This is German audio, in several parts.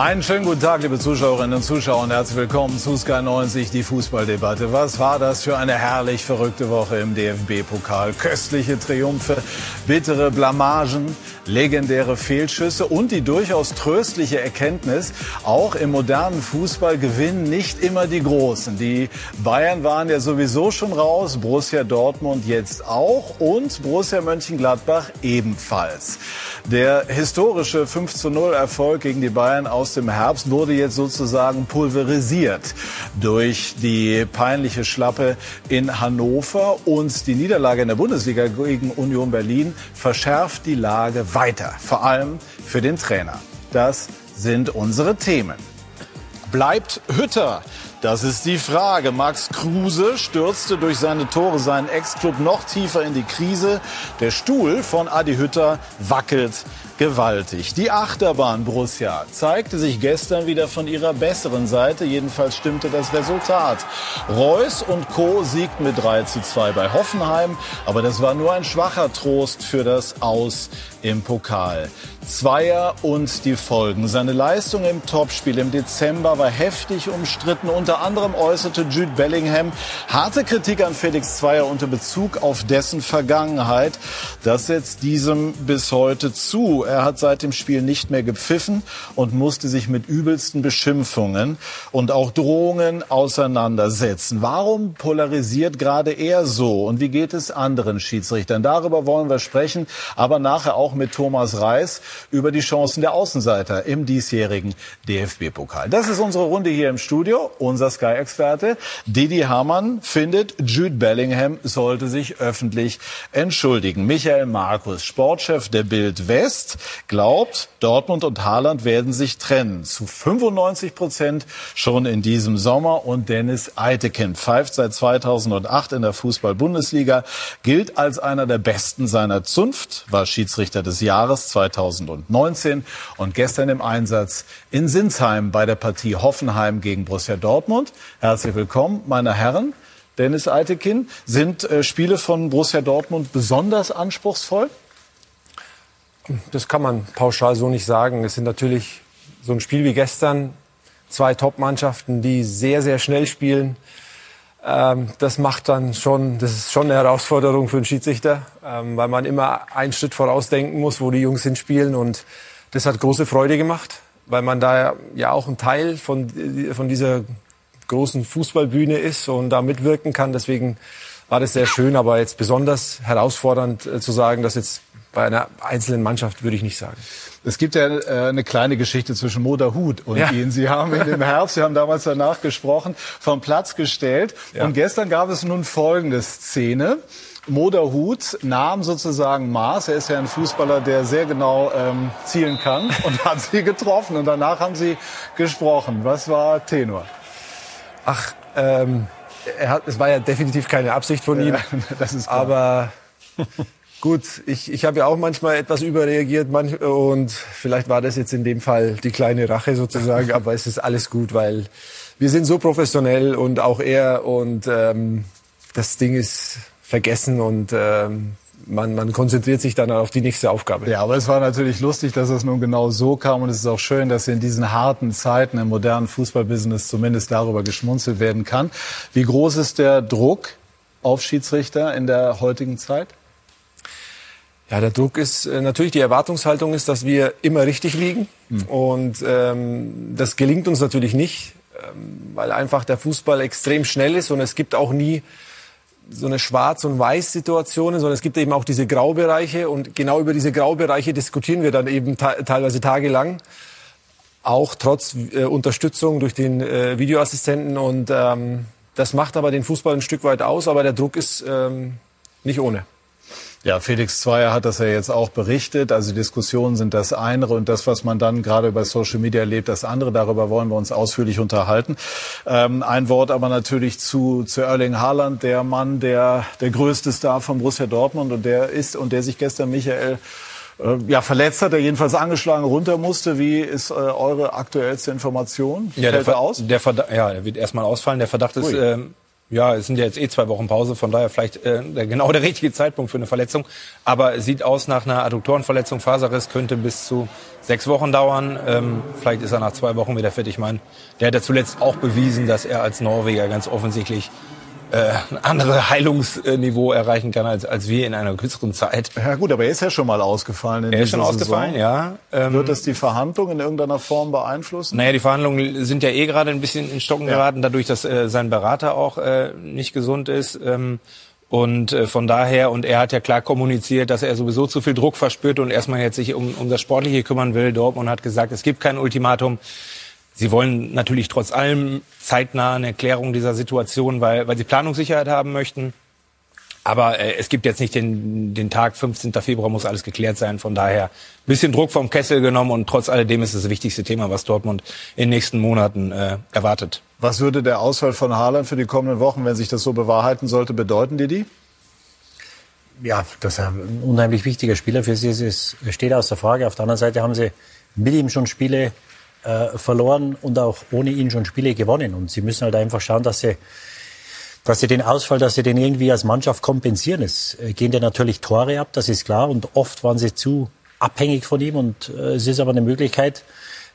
Einen schönen guten Tag, liebe Zuschauerinnen und Zuschauer und herzlich willkommen zu Sky 90, die Fußballdebatte. Was war das für eine herrlich verrückte Woche im DFB-Pokal? Köstliche Triumphe, bittere Blamagen, legendäre Fehlschüsse und die durchaus tröstliche Erkenntnis, auch im modernen Fußball gewinnen nicht immer die Großen. Die Bayern waren ja sowieso schon raus, Borussia Dortmund jetzt auch und Borussia Mönchengladbach ebenfalls. Der historische 5 zu 0 Erfolg gegen die Bayern aus dem Herbst wurde jetzt sozusagen pulverisiert durch die peinliche Schlappe in Hannover und die Niederlage in der Bundesliga gegen Union Berlin verschärft die Lage weiter, vor allem für den Trainer. Das sind unsere Themen. Bleibt Hütter das ist die Frage. Max Kruse stürzte durch seine Tore seinen Ex-Club noch tiefer in die Krise. Der Stuhl von Adi Hütter wackelt gewaltig. Die Achterbahn Borussia zeigte sich gestern wieder von ihrer besseren Seite. Jedenfalls stimmte das Resultat. Reus und Co. siegten mit 3 zu 2 bei Hoffenheim. Aber das war nur ein schwacher Trost für das Aus im Pokal. Zweier und die Folgen. Seine Leistung im Topspiel im Dezember war heftig umstritten. Unter anderem äußerte Jude Bellingham harte Kritik an Felix Zweier unter Bezug auf dessen Vergangenheit. Das setzt diesem bis heute zu. Er hat seit dem Spiel nicht mehr gepfiffen und musste sich mit übelsten Beschimpfungen und auch Drohungen auseinandersetzen. Warum polarisiert gerade er so? Und wie geht es anderen Schiedsrichtern? Darüber wollen wir sprechen, aber nachher auch mit Thomas Reis über die Chancen der Außenseiter im diesjährigen DFB-Pokal. Das ist unsere Runde hier im Studio. Unser Sky-Experte Didi Hamann findet, Jude Bellingham sollte sich öffentlich entschuldigen. Michael Markus, Sportchef der Bild West, glaubt, Dortmund und Haaland werden sich trennen. Zu 95 Prozent schon in diesem Sommer. Und Dennis Eitekin pfeift seit 2008 in der Fußball-Bundesliga, gilt als einer der Besten seiner Zunft, war Schiedsrichter des Jahres 2000 2019 und gestern im Einsatz in Sinsheim bei der Partie Hoffenheim gegen Borussia Dortmund. Herzlich willkommen, meine Herren. Dennis Eitekin, sind äh, Spiele von Borussia Dortmund besonders anspruchsvoll? Das kann man pauschal so nicht sagen. Es sind natürlich so ein Spiel wie gestern zwei Top-Mannschaften, die sehr, sehr schnell spielen. Ähm, das macht dann schon, das ist schon eine Herausforderung für einen Schiedsrichter, ähm, weil man immer einen Schritt vorausdenken muss, wo die Jungs hinspielen. Und das hat große Freude gemacht, weil man da ja auch ein Teil von, von dieser großen Fußballbühne ist und da mitwirken kann. Deswegen war das sehr schön, aber jetzt besonders herausfordernd äh, zu sagen, dass jetzt bei einer einzelnen Mannschaft würde ich nicht sagen. Es gibt ja äh, eine kleine Geschichte zwischen Moder Hut und ja. Ihnen. Sie haben in dem Herbst, Sie haben damals danach gesprochen, vom Platz gestellt. Ja. Und gestern gab es nun folgende Szene. Moderhut nahm sozusagen Maß. Er ist ja ein Fußballer, der sehr genau ähm, zielen kann und hat sie getroffen. Und danach haben sie gesprochen. Was war Tenor? Ach, ähm, hat, es war ja definitiv keine Absicht von ihm. Ja, das ist klar. Aber Gut, ich, ich habe ja auch manchmal etwas überreagiert manch, und vielleicht war das jetzt in dem Fall die kleine Rache sozusagen, aber es ist alles gut, weil wir sind so professionell und auch er und ähm, das Ding ist vergessen und ähm, man, man konzentriert sich dann auf die nächste Aufgabe. Ja, aber es war natürlich lustig, dass es nun genau so kam und es ist auch schön, dass in diesen harten Zeiten im modernen Fußballbusiness zumindest darüber geschmunzelt werden kann. Wie groß ist der Druck auf Schiedsrichter in der heutigen Zeit? Ja, der Druck ist äh, natürlich, die Erwartungshaltung ist, dass wir immer richtig liegen. Mhm. Und ähm, das gelingt uns natürlich nicht, ähm, weil einfach der Fußball extrem schnell ist und es gibt auch nie so eine Schwarz- und Weiß-Situation, sondern es gibt eben auch diese Graubereiche und genau über diese Graubereiche diskutieren wir dann eben teilweise tagelang, auch trotz äh, Unterstützung durch den äh, Videoassistenten und ähm, das macht aber den Fußball ein Stück weit aus, aber der Druck ist ähm, nicht ohne. Ja, Felix Zweier hat das ja jetzt auch berichtet. Also Diskussionen sind das eine und das, was man dann gerade bei Social Media erlebt, das andere. Darüber wollen wir uns ausführlich unterhalten. Ähm, ein Wort aber natürlich zu, zu Erling Haaland, der Mann, der der größte Star von Borussia Dortmund und der ist und der sich gestern Michael äh, ja, verletzt hat, er jedenfalls angeschlagen runter musste. Wie ist äh, eure aktuellste Information? Ja, Fällt der, er aus? Der Verdacht, ja, er wird erstmal ausfallen. Der Verdacht ist, äh, Ja, es sind ja jetzt eh zwei Wochen Pause, von daher vielleicht äh, genau der richtige Zeitpunkt für eine Verletzung. Aber es sieht aus nach einer Adduktorenverletzung. Faserriss könnte bis zu sechs Wochen dauern. Ähm, vielleicht ist er nach zwei Wochen wieder fit. Ich meine, der hat ja zuletzt auch bewiesen, dass er als Norweger ganz offensichtlich äh, ein anderes Heilungsniveau erreichen kann als, als wir in einer kürzeren Zeit. Ja gut, aber er ist ja schon mal ausgefallen. In er ist schon ausgefallen, Saison. ja. Ähm, Wird das die Verhandlungen in irgendeiner Form beeinflussen? Naja, die Verhandlungen sind ja eh gerade ein bisschen in Stocken ja. geraten, dadurch, dass äh, sein Berater auch äh, nicht gesund ist. Ähm, und äh, von daher, und er hat ja klar kommuniziert, dass er sowieso zu viel Druck verspürt und erstmal jetzt sich um, um das Sportliche kümmern will. Dortmund hat gesagt, es gibt kein Ultimatum. Sie wollen natürlich trotz allem zeitnah eine Erklärung dieser Situation, weil, weil sie Planungssicherheit haben möchten. Aber äh, es gibt jetzt nicht den, den Tag 15. Februar muss alles geklärt sein. Von daher ein bisschen Druck vom Kessel genommen und trotz alledem ist es das wichtigste Thema, was Dortmund in den nächsten Monaten äh, erwartet. Was würde der Ausfall von Haaland für die kommenden Wochen, wenn sich das so bewahrheiten sollte, bedeuten, Didi? Ja, dass er ein unheimlich wichtiger Spieler für sie ist, es steht außer Frage. Auf der anderen Seite haben sie mit ihm schon Spiele äh, verloren und auch ohne ihn schon Spiele gewonnen. Und sie müssen halt einfach schauen, dass sie, dass sie den Ausfall, dass sie den irgendwie als Mannschaft kompensieren. Es äh, gehen ja natürlich Tore ab, das ist klar. Und oft waren sie zu abhängig von ihm. Und äh, es ist aber eine Möglichkeit,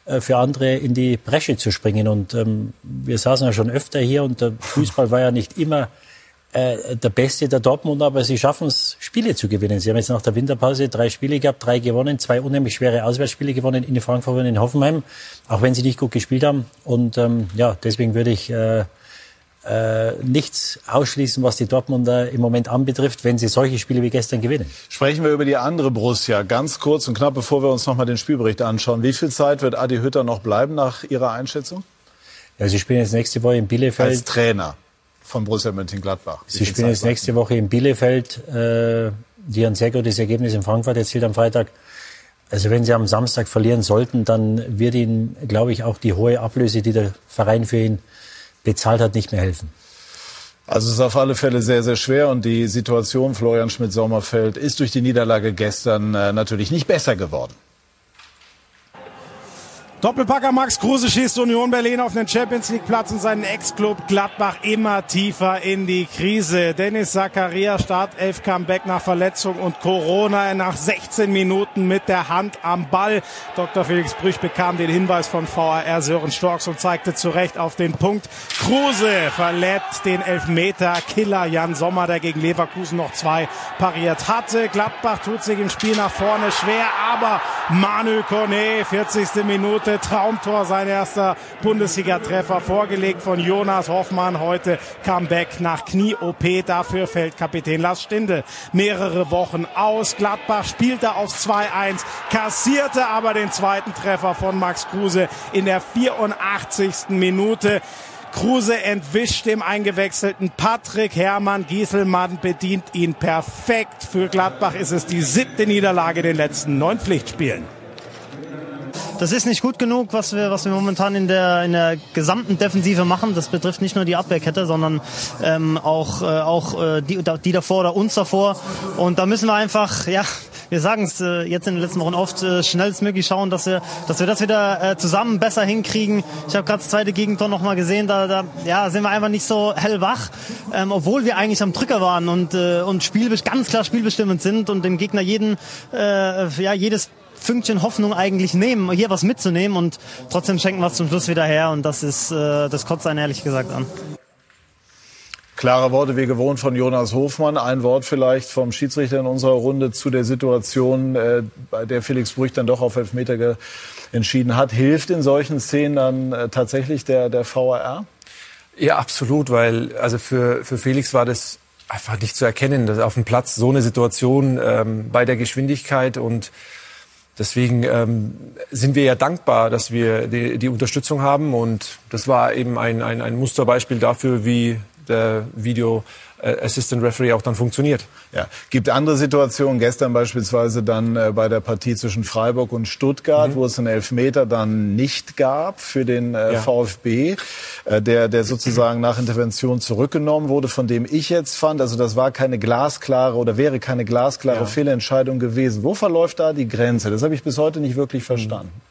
äh, für andere in die Bresche zu springen. Und ähm, wir saßen ja schon öfter hier und der Fußball war ja nicht immer äh, der Beste der Dortmund, aber sie schaffen es, Spiele zu gewinnen. Sie haben jetzt nach der Winterpause drei Spiele gehabt, drei gewonnen, zwei unheimlich schwere Auswärtsspiele gewonnen in Frankfurt und in Hoffenheim, auch wenn sie nicht gut gespielt haben. Und ähm, ja, deswegen würde ich äh, äh, nichts ausschließen, was die Dortmunder im Moment anbetrifft, wenn sie solche Spiele wie gestern gewinnen. Sprechen wir über die andere Borussia. Ganz kurz und knapp, bevor wir uns nochmal den Spielbericht anschauen. Wie viel Zeit wird Adi Hütter noch bleiben nach Ihrer Einschätzung? Ja, Sie spielen jetzt nächste Woche in Bielefeld. Als Trainer von Borussia Mönchengladbach. Sie spielen jetzt nächste Woche in Bielefeld. Äh, die ein sehr gutes Ergebnis in Frankfurt erzielt am Freitag. Also wenn sie am Samstag verlieren sollten, dann wird ihnen, glaube ich, auch die hohe Ablöse, die der Verein für ihn bezahlt hat, nicht mehr helfen. Also es ist auf alle Fälle sehr, sehr schwer und die Situation Florian Schmidt-Sommerfeld ist durch die Niederlage gestern äh, natürlich nicht besser geworden. Doppelpacker Max Kruse schießt Union Berlin auf den Champions League Platz und seinen Ex-Club Gladbach immer tiefer in die Krise. Dennis Zakaria Startelf Comeback nach Verletzung und Corona nach 16 Minuten mit der Hand am Ball. Dr. Felix Brüch bekam den Hinweis von VAR Sören Storks und zeigte zu Recht auf den Punkt. Kruse verletzt den Elfmeter Killer Jan Sommer, der gegen Leverkusen noch zwei pariert hatte. Gladbach tut sich im Spiel nach vorne schwer, aber Manu Kone, 40. Minute Traumtor, sein erster Bundesliga-Treffer, vorgelegt von Jonas Hoffmann. Heute Comeback nach Knie-OP. Dafür fällt Kapitän Lars Stindl mehrere Wochen aus. Gladbach spielte auf 2-1, kassierte aber den zweiten Treffer von Max Kruse in der 84. Minute. Kruse entwischt dem eingewechselten Patrick Hermann. Gieselmann bedient ihn perfekt. Für Gladbach ist es die siebte Niederlage in den letzten neun Pflichtspielen das ist nicht gut genug, was wir, was wir momentan in der, in der gesamten Defensive machen. Das betrifft nicht nur die Abwehrkette, sondern ähm, auch, äh, auch äh, die, die davor oder uns davor. Und da müssen wir einfach, ja, wir sagen es äh, jetzt in den letzten Wochen oft, äh, schnellstmöglich schauen, dass wir, dass wir das wieder äh, zusammen besser hinkriegen. Ich habe gerade das zweite Gegentor nochmal gesehen, da, da ja, sind wir einfach nicht so hellwach, ähm, obwohl wir eigentlich am Drücker waren und, äh, und Spiel, ganz klar spielbestimmend sind und dem Gegner jeden, äh, ja, jedes Fünkchen Hoffnung eigentlich nehmen, hier was mitzunehmen und trotzdem schenken wir es zum Schluss wieder her und das ist, äh, das kotzt einen ehrlich gesagt an. Klare Worte wie gewohnt von Jonas Hofmann. Ein Wort vielleicht vom Schiedsrichter in unserer Runde zu der Situation, äh, bei der Felix Brüch dann doch auf Elfmeter entschieden hat. Hilft in solchen Szenen dann äh, tatsächlich der, der VAR? Ja, absolut, weil also für, für Felix war das einfach nicht zu erkennen, dass auf dem Platz so eine Situation ähm, bei der Geschwindigkeit und Deswegen ähm, sind wir ja dankbar, dass wir die, die Unterstützung haben. Und das war eben ein, ein, ein Musterbeispiel dafür, wie der Video Assistant Referee auch dann funktioniert. Ja, gibt andere Situationen. Gestern beispielsweise dann äh, bei der Partie zwischen Freiburg und Stuttgart, mhm. wo es einen Elfmeter dann nicht gab für den äh, ja. VfB, äh, der der sozusagen nach Intervention zurückgenommen wurde, von dem ich jetzt fand, also das war keine glasklare oder wäre keine glasklare ja. Fehlentscheidung gewesen. Wo verläuft da die Grenze? Das habe ich bis heute nicht wirklich verstanden. Mhm.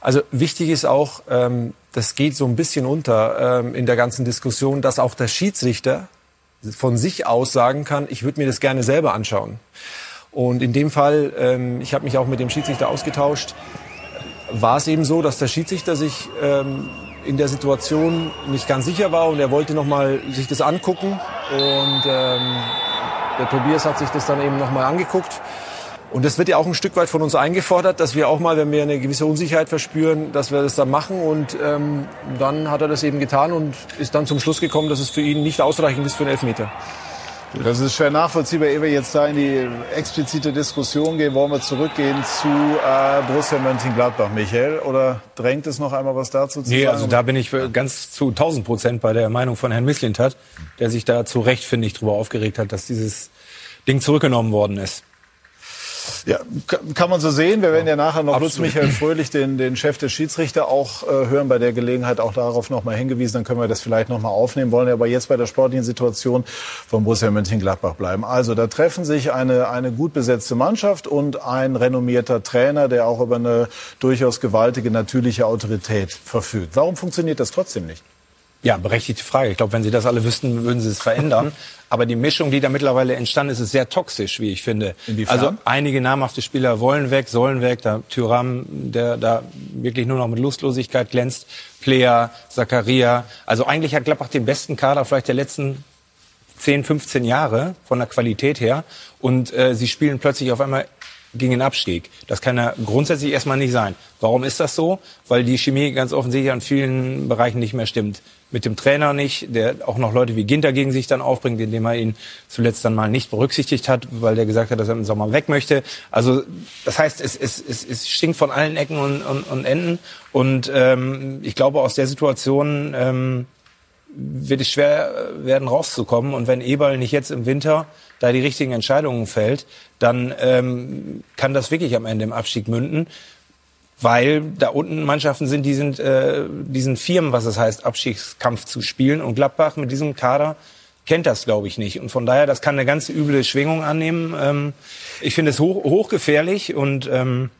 Also wichtig ist auch, ähm, das geht so ein bisschen unter ähm, in der ganzen Diskussion, dass auch der Schiedsrichter von sich aus sagen kann, ich würde mir das gerne selber anschauen. Und in dem Fall, ähm, ich habe mich auch mit dem Schiedsrichter ausgetauscht, war es eben so, dass der Schiedsrichter sich ähm, in der Situation nicht ganz sicher war und er wollte noch mal sich das angucken und ähm, der Tobias hat sich das dann eben noch mal angeguckt und das wird ja auch ein Stück weit von uns eingefordert, dass wir auch mal, wenn wir eine gewisse Unsicherheit verspüren, dass wir das dann machen. Und ähm, dann hat er das eben getan und ist dann zum Schluss gekommen, dass es für ihn nicht ausreichend ist für einen Elfmeter. Das ist schwer nachvollziehbar. Ehe wir jetzt da in die explizite Diskussion gehen, wollen wir zurückgehen zu äh, Borussia Mönchengladbach, Michael. Oder drängt es noch einmal was dazu zu nee, sagen? also da bin ich ganz zu 1000 Prozent bei der Meinung von Herrn Misslintat, der sich da zu Recht, finde ich, darüber aufgeregt hat, dass dieses Ding zurückgenommen worden ist. Ja, kann man so sehen. Wir werden ja nachher noch Lutz Michael Fröhlich, den, den Chef des Schiedsrichter, auch äh, hören. Bei der Gelegenheit auch darauf noch mal hingewiesen. Dann können wir das vielleicht noch mal aufnehmen. Wollen aber jetzt bei der sportlichen Situation von Borussia Mönchengladbach bleiben. Also da treffen sich eine, eine gut besetzte Mannschaft und ein renommierter Trainer, der auch über eine durchaus gewaltige natürliche Autorität verfügt. Warum funktioniert das trotzdem nicht? Ja, berechtigte Frage. Ich glaube, wenn Sie das alle wüssten, würden Sie es verändern. Aber die Mischung, die da mittlerweile entstanden ist, ist sehr toxisch, wie ich finde. Inwiefern? Also einige namhafte Spieler wollen weg, sollen weg. Da Tyram, der da wirklich nur noch mit Lustlosigkeit glänzt. Player, Zakaria. Also eigentlich hat Gladbach den besten Kader vielleicht der letzten 10, 15 Jahre von der Qualität her. Und äh, sie spielen plötzlich auf einmal gegen den Abstieg. Das kann ja grundsätzlich erstmal nicht sein. Warum ist das so? Weil die Chemie ganz offensichtlich an vielen Bereichen nicht mehr stimmt. Mit dem Trainer nicht, der auch noch Leute wie Ginter gegen sich dann aufbringt, indem er ihn zuletzt dann mal nicht berücksichtigt hat, weil der gesagt hat, dass er im Sommer weg möchte. Also das heißt, es, es, es, es stinkt von allen Ecken und, und, und Enden. Und ähm, ich glaube, aus der Situation ähm, wird es schwer werden, rauszukommen. Und wenn Eberl nicht jetzt im Winter da die richtigen Entscheidungen fällt, dann ähm, kann das wirklich am Ende im Abstieg münden. Weil da unten Mannschaften sind, die sind äh, diesen Firmen, was es heißt, Abstiegskampf zu spielen. Und Gladbach mit diesem Kader kennt das, glaube ich, nicht. Und von daher, das kann eine ganz üble Schwingung annehmen. Ähm, ich finde es hoch, hochgefährlich und ähm,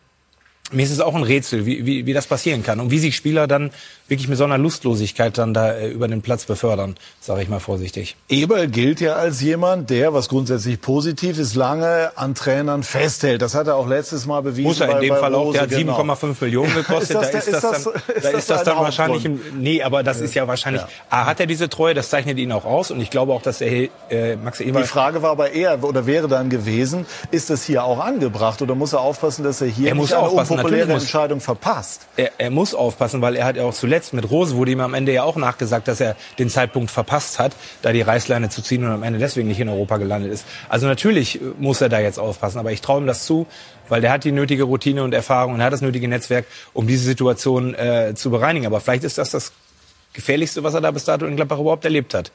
mir ist es auch ein Rätsel, wie, wie, wie das passieren kann und wie sich Spieler dann wirklich mit so einer Lustlosigkeit dann da äh, über den Platz befördern, sage ich mal vorsichtig. Eberl gilt ja als jemand, der, was grundsätzlich positiv ist, lange an Trainern festhält. Das hat er auch letztes Mal bewiesen. Muss er in bei, dem bei Fall auch, Rose, der hat genau. 7,5 Millionen gekostet. Ist das da ist das das- dann, ist da ist das dann wahrscheinlich, im, nee, aber das ist ja wahrscheinlich, A, hat er diese Treue, das zeichnet ihn auch aus und ich glaube auch, dass der äh, Max Eberl Die Frage war aber eher, oder wäre dann gewesen, ist das hier auch angebracht oder muss er aufpassen, dass er hier Er nicht eine unpopuläre Entscheidung verpasst? er, er muss aufpassen, weil er hat ja auch zuletzt mit Rose wurde ihm am Ende ja auch nachgesagt, dass er den Zeitpunkt verpasst hat, da die Reißleine zu ziehen und am Ende deswegen nicht in Europa gelandet ist. Also natürlich äh, muss er da jetzt aufpassen, aber ich traue ihm das zu, weil der hat die nötige Routine und Erfahrung und hat das nötige Netzwerk, um diese Situation äh, zu bereinigen. Aber vielleicht ist das das gefährlichste, was er da bis dato in Gladbach überhaupt erlebt hat.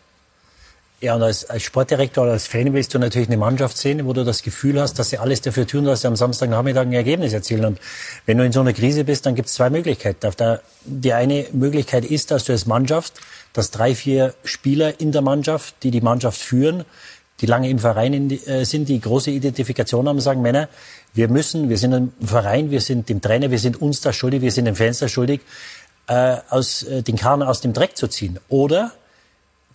Ja, und als, als Sportdirektor oder als Fan willst du natürlich eine Mannschaft sehen, wo du das Gefühl hast, dass sie alles dafür tun, dass sie am Samstagnachmittag ein Ergebnis erzielen. Und wenn du in so einer Krise bist, dann gibt es zwei Möglichkeiten. Die eine Möglichkeit ist, dass du als Mannschaft, dass drei, vier Spieler in der Mannschaft, die die Mannschaft führen, die lange im Verein äh, sind, die große Identifikation haben, sagen, Männer, wir müssen, wir sind ein Verein, wir sind dem Trainer, wir sind uns das schuldig, wir sind den Fans das schuldig, äh, aus, äh, den Kahn aus dem Dreck zu ziehen. Oder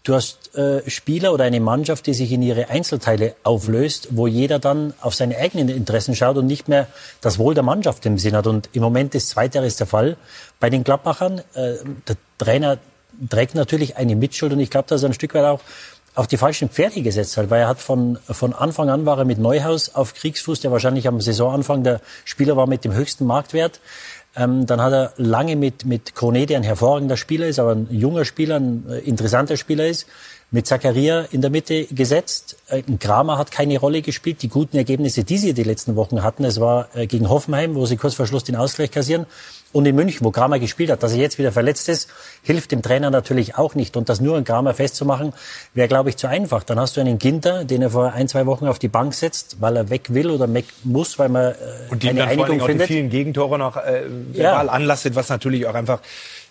Du hast äh, Spieler oder eine Mannschaft, die sich in ihre Einzelteile auflöst, wo jeder dann auf seine eigenen Interessen schaut und nicht mehr das Wohl der Mannschaft im Sinn hat. Und im Moment ist zweiteres der Fall. Bei den Gladbachern, äh, der Trainer trägt natürlich eine Mitschuld und ich glaube, dass er ein Stück weit auch auf die falschen Pferde gesetzt hat, weil er hat von, von Anfang an war er mit Neuhaus auf Kriegsfuß, der wahrscheinlich am Saisonanfang der Spieler war mit dem höchsten Marktwert. Ähm, dann hat er lange mit, mit Kone, der ein hervorragender Spieler ist, aber ein junger Spieler, ein äh, interessanter Spieler ist, mit Zakaria in der Mitte gesetzt. Äh, Ein Kramer hat keine Rolle gespielt. Die guten Ergebnisse, die sie die letzten Wochen hatten, es war äh, gegen Hoffenheim, wo sie kurz vor Schluss den Ausgleich kassieren. Und in München, wo Kramer gespielt hat, dass er jetzt wieder verletzt ist, hilft dem Trainer natürlich auch nicht. Und das nur an Kramer festzumachen, wäre, glaube ich, zu einfach. Dann hast du einen Ginter, den er vor ein, zwei Wochen auf die Bank setzt, weil er weg will oder weg muss, weil man äh, Und die ihm keine dann vor Einigung Dingen auch die findet. vielen Gegentore noch äh, verbal Ja. anlastet, was natürlich auch einfach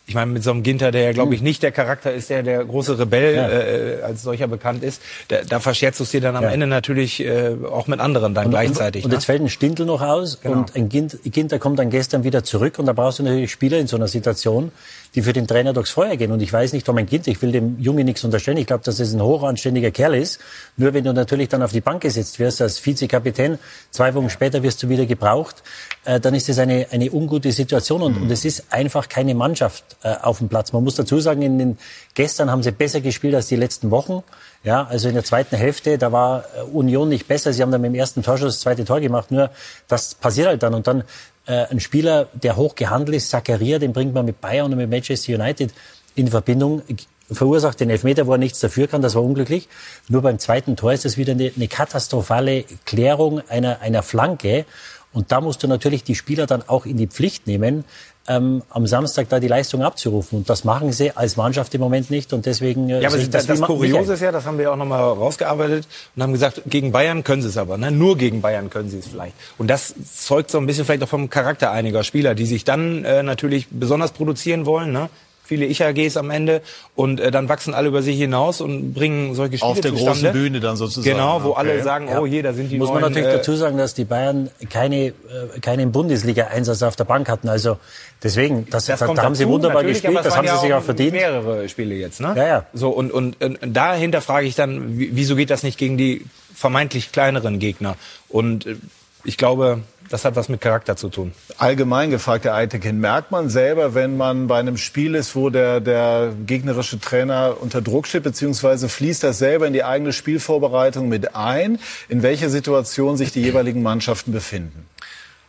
ich meine, mit so einem Ginter, der ja, glaube ich, nicht der Charakter ist, der der große Rebell ja. äh, als solcher bekannt ist, da, da verscherzt du es dir dann am ja. Ende natürlich äh, auch mit anderen dann und, gleichzeitig. Und, und, ne? jetzt fällt ein Stindel noch aus genau. und ein Ginter kommt dann gestern wieder zurück und da brauchst du natürlich Spieler in so einer Situation, die für den Trainer durchs Feuer gehen. Und ich weiß nicht, ob mein Kind, ich will dem Junge nichts unterstellen. Ich glaube, dass es ein hochanständiger Kerl ist. Nur wenn du natürlich dann auf die Bank gesetzt wirst als Vizekapitän, zwei Wochen später wirst du wieder gebraucht, äh, dann ist das eine, eine ungute Situation. Und, mhm. und es ist einfach keine Mannschaft äh, auf dem Platz. Man muss dazu sagen, in den, gestern haben sie besser gespielt als die letzten Wochen. Ja, also in der zweiten Hälfte, da war äh, Union nicht besser. Sie haben dann mit dem ersten Torschuss das zweite Tor gemacht. Nur das passiert halt dann. Und dann äh, ein Spieler, der hoch gehandelt ist, Zakaria, den bringt man mit Bayern und mit Manchester United in Verbindung, verursacht den Elfmeter, wo er nichts dafür kann, das war unglücklich. Nur beim zweiten Tor ist es wieder eine, eine katastrophale Klärung einer, einer Flanke. Und da musst du natürlich die Spieler dann auch in die Pflicht nehmen, ähm, am Samstag da die Leistung abzurufen. Und das machen sie als Mannschaft im Moment nicht. Und deswegen. Äh, ja, aber das, das Kuriose ist ja, das haben wir auch nochmal rausgearbeitet und haben gesagt, gegen Bayern können sie es aber. Ne? Nur gegen Bayern können sie es vielleicht. Und das zeugt so ein bisschen vielleicht auch vom Charakter einiger Spieler, die sich dann äh, natürlich besonders produzieren wollen. Ne? Viele Ich-AGs am Ende und äh, dann wachsen alle über sich hinaus und bringen solche Spiele Auf der zustande. großen Bühne dann sozusagen. Genau, wo okay. alle sagen, oh je, da sind die Muss neuen, man natürlich äh, dazu sagen, dass die Bayern keine, äh, keinen Bundesliga-Einsatz auf der Bank hatten. Also deswegen, das, das da, da haben sie wunderbar gespielt, das haben sie sich auch verdient. mehrere Spiele jetzt, ne? Ja, ja. So, und, und, und dahinter frage ich dann, wieso geht das nicht gegen die vermeintlich kleineren Gegner? Und äh, ich glaube, das hat was mit Charakter zu tun. Allgemein gefragt, Herr Eitekin, merkt man selber, wenn man bei einem Spiel ist, wo der, der gegnerische Trainer unter Druck steht, beziehungsweise fließt das selber in die eigene Spielvorbereitung mit ein, in welcher Situation sich die jeweiligen Mannschaften befinden?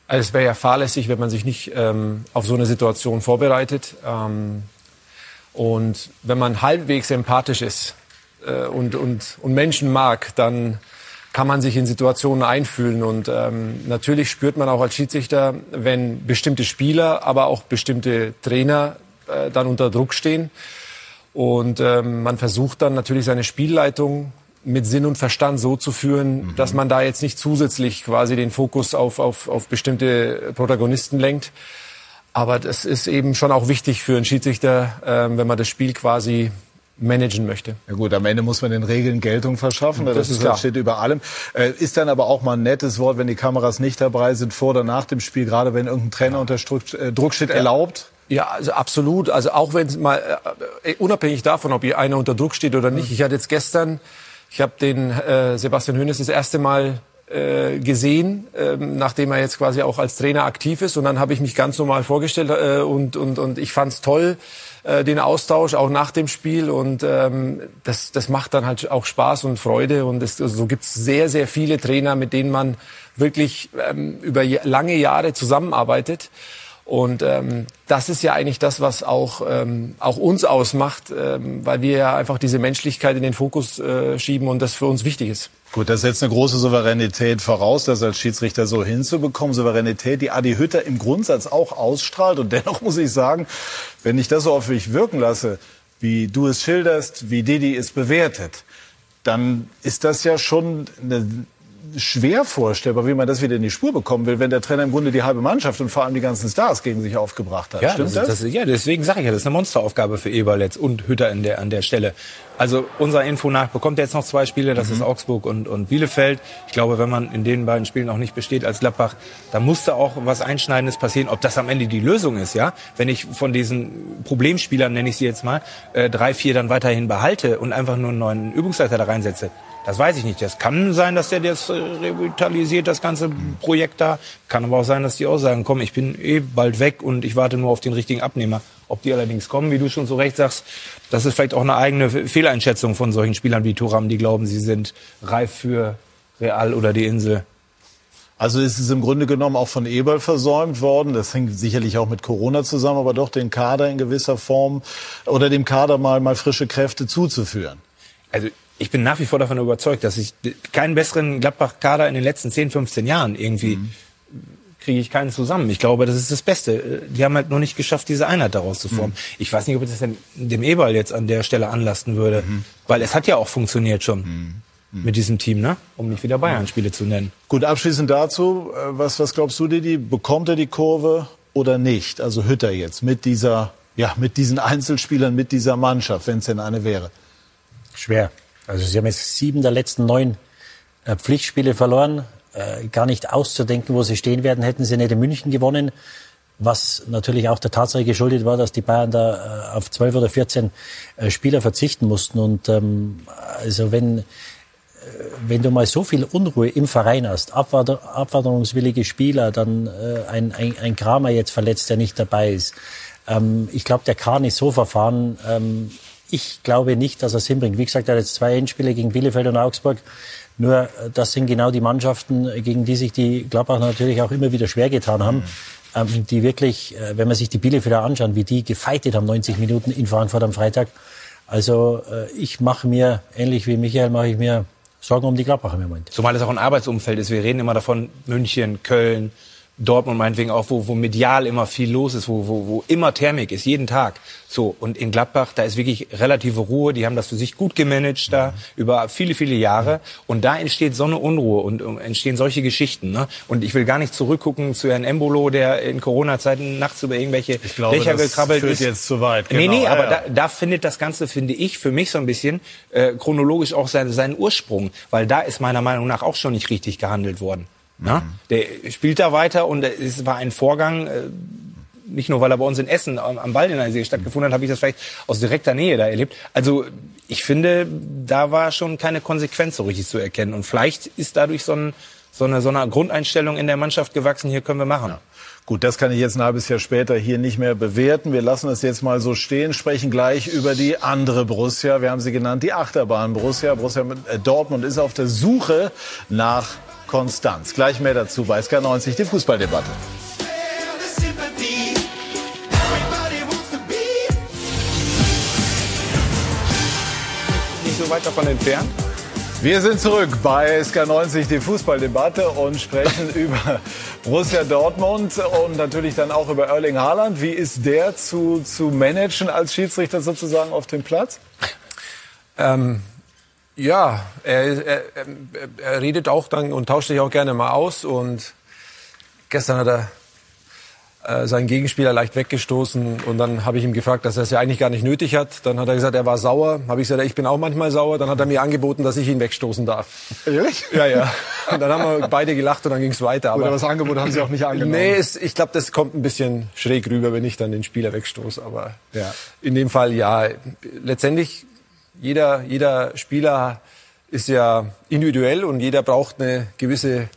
Also es wäre ja fahrlässig, wenn man sich nicht ähm, auf so eine Situation vorbereitet. Ähm, und wenn man halbwegs empathisch ist äh, und, und, und Menschen mag, dann kann man sich in Situationen einfühlen. Und ähm, natürlich spürt man auch als Schiedsrichter, wenn bestimmte Spieler, aber auch bestimmte Trainer äh, dann unter Druck stehen. Und ähm, man versucht dann natürlich seine Spielleitung mit Sinn und Verstand so zu führen, mhm. dass man da jetzt nicht zusätzlich quasi den Fokus auf, auf, auf bestimmte Protagonisten lenkt. Aber das ist eben schon auch wichtig für einen Schiedsrichter, äh, wenn man das Spiel quasi managen möchte. Ja gut, am Ende muss man den Regeln Geltung verschaffen. Das, das ist klar. steht über allem. Äh, ist dann aber auch mal ein nettes Wort, wenn die Kameras nicht dabei sind, vor oder nach dem Spiel, gerade wenn irgendein Trainer ja. unter äh, Druck steht, erlaubt? Ja, also absolut. Also auch wenn mal äh, unabhängig davon, ob einer unter Druck steht oder nicht. Ich hatte jetzt gestern, ich habe den äh, Sebastian Hönes das erste Mal äh, gesehen, ähm, nachdem er jetzt quasi auch als Trainer aktiv ist. Und dann habe ich mich ganz normal vorgestellt äh, und, und, und ich fand es toll, äh, den Austausch auch nach dem Spiel. Und ähm, das, das macht dann halt auch Spaß und Freude. Und es, also so gibt es sehr, sehr viele Trainer, mit denen man wirklich ähm, über lange Jahre zusammenarbeitet. Und ähm, das ist ja eigentlich das, was auch, ähm, auch uns ausmacht, ähm, weil wir ja einfach diese Menschlichkeit in den Fokus äh, schieben und das für uns wichtig ist. Gut, das setzt eine große Souveränität voraus, das als Schiedsrichter so hinzubekommen. Souveränität, die Adi Hütter im Grundsatz auch ausstrahlt. Und dennoch muss ich sagen, wenn ich das so auf mich wirken lasse, wie du es schilderst, wie Didi es bewertet, dann ist das ja schon eine schwer vorstellbar, wie man das wieder in die Spur bekommen will, wenn der Trainer im Grunde die halbe Mannschaft und vor allem die ganzen Stars gegen sich aufgebracht hat. Ja, Stimmt das, das? das ja deswegen sage ich ja, das ist eine Monsteraufgabe für Eberl jetzt und Hütter an der, an der Stelle. Also unser Info nach bekommt er jetzt noch zwei Spiele, das mhm. ist Augsburg und, und Bielefeld. Ich glaube, wenn man in den beiden Spielen auch nicht besteht als Gladbach, da musste auch was Einschneidendes passieren. Ob das am Ende die Lösung ist, ja? Wenn ich von diesen Problemspielern, nenne ich sie jetzt mal, äh, drei, vier dann weiterhin behalte und einfach nur einen neuen Übungsleiter da reinsetze, das weiß ich nicht. Das kann sein, dass der das äh, revitalisiert, das ganze Projekt da. Kann aber auch sein, dass die auch sagen, komm, ich bin eh bald weg und ich warte nur auf den richtigen Abnehmer. Ob die allerdings kommen, wie du schon so recht sagst, das ist vielleicht auch eine eigene Fehleinschätzung von solchen Spielern wie Thuram, die glauben, sie sind reif für Real oder die Insel. Also ist es im Grunde genommen auch von Eberl versäumt worden. Das hängt sicherlich auch mit Corona zusammen, aber doch den Kader in gewisser Form oder dem Kader mal, mal frische Kräfte zuzuführen. Also ich bin nach wie vor davon überzeugt, dass ich keinen besseren Gladbach-Kader in den letzten 10, 15 Jahren irgendwie mhm. kriege ich keinen zusammen. Ich glaube, das ist das Beste. Die haben halt noch nicht geschafft, diese Einheit daraus zu formen. Mhm. Ich weiß nicht, ob ich das dem Eberl jetzt an der Stelle anlasten würde, mhm. weil es hat ja auch funktioniert schon mhm. Mhm. mit diesem Team, ne? um nicht wieder Bayern-Spiele zu nennen. Gut, abschließend dazu, äh, was, was glaubst du, Didi, bekommt er die Kurve oder nicht? Also Hütter jetzt mit dieser ja, mit diesen Einzelspielern, mit dieser Mannschaft, wenn es denn eine wäre? Schwer. Also sie haben jetzt sieben der letzten neun äh, Pflichtspiele verloren. Äh, gar nicht auszudenken, wo sie stehen werden, hätten sie nicht in München gewonnen. Was natürlich auch der Tatsache geschuldet war, dass die Bayern da äh, auf zwölf oder 14 äh, Spieler verzichten mussten. Und ähm, also wenn, wenn du mal so viel Unruhe im Verein hast, Abwader, abwanderungswillige Spieler, dann äh, ein, ein, ein Kramer jetzt verletzt, der nicht dabei ist. Ähm, ich glaube, der kann nicht so verfahren. Ähm, ich glaube nicht, dass er es hinbringt. Wie gesagt, er hat jetzt zwei Endspiele gegen Bielefeld und Augsburg. Nur äh, das sind genau die Mannschaften, gegen die sich die Gladbach natürlich auch immer wieder schwer getan haben. Mhm. Die wirklich, äh, wenn man sich die Bielefelder anschaut, wie die gefeitet haben, 90 Minuten in Frankfurt am Freitag. Also äh, ich mache mir, ähnlich wie Michael, mache ich mir Sorgen um die Gladbacher im Moment. Zumal es auch ein Arbeitsumfeld ist. Wir reden immer davon, München, Köln, Dortmund meinetwegen auch, wo, wo medial immer viel los ist, wo, wo, wo immer Thermik ist, jeden Tag. So, und in Gladbach, da ist wirklich relative Ruhe, die haben das für sich gut gemanagt da über viele, viele Jahre. Und da entsteht so eine Unruhe und, und entstehen solche Geschichten. Ne? Und ich will gar nicht zurückgucken zu Herrn Embolo, der in Corona-Zeiten nachts über irgendwelche ich glaube, Dächer das gekrabbelt führt ist. jetzt zu weit. Nee, Genau, nee, ja, aber ja. Da, da findet das Ganze, finde ich, für mich so ein bisschen äh, chronologisch auch seinen, seinen Ursprung. Weil da ist meiner Meinung nach auch schon nicht richtig gehandelt worden. Na? Der spielt da weiter und es war ein Vorgang, äh, nicht nur weil er bei uns in Essen am, am Baldeneysee stattgefunden hat, habe ich das vielleicht aus direkter Nähe da erlebt. Also ich finde, da war schon keine Konsequenz so richtig zu erkennen. Und vielleicht ist dadurch so, ein, so, eine, so eine Grundeinstellung in der Mannschaft gewachsen, hier können wir machen. Gut, das kann ich jetzt ein halbes Jahr später hier nicht mehr bewerten. Wir lassen es jetzt mal so stehen, sprechen gleich über die andere Borussia. Wir haben sie genannt, die Achterbahn Borussia. Borussia äh, Dortmund ist auf der Suche nach Konstanz. Gleich mehr dazu bei SK90, die Fußballdebatte. Nicht so weit davon entfernt. Wir sind zurück bei SK90, die Fußballdebatte und sprechen über Borussia Dortmund und natürlich dann auch über Erling Haaland. Wie ist der zu, zu managen als Schiedsrichter sozusagen auf dem Platz? Ähm, ja, er, er, er, redet auch dann und tauscht sich auch gerne mal aus. Und gestern hat er äh, seinen Gegenspieler leicht weggestoßen und dann habe ich ihm gefragt, dass er es ja eigentlich gar nicht nötig hat. Dann hat er gesagt, er war sauer. Habe ich gesagt, ich bin auch manchmal sauer. Dann hat er mir angeboten, dass ich ihn wegstoßen darf. Ehrlich? Ja, ja. Und dann haben wir beide gelacht und dann ging es weiter. Oder Aber das Angebot haben Sie auch nicht angenommen? Nee, es, ich glaube, das kommt ein bisschen schräg rüber, wenn ich dann den Spieler wegstoße. Aber Ja. in dem Fall ja. Letztendlich, jeder, jeder Spieler ist ja individuell und jeder braucht eine gewisse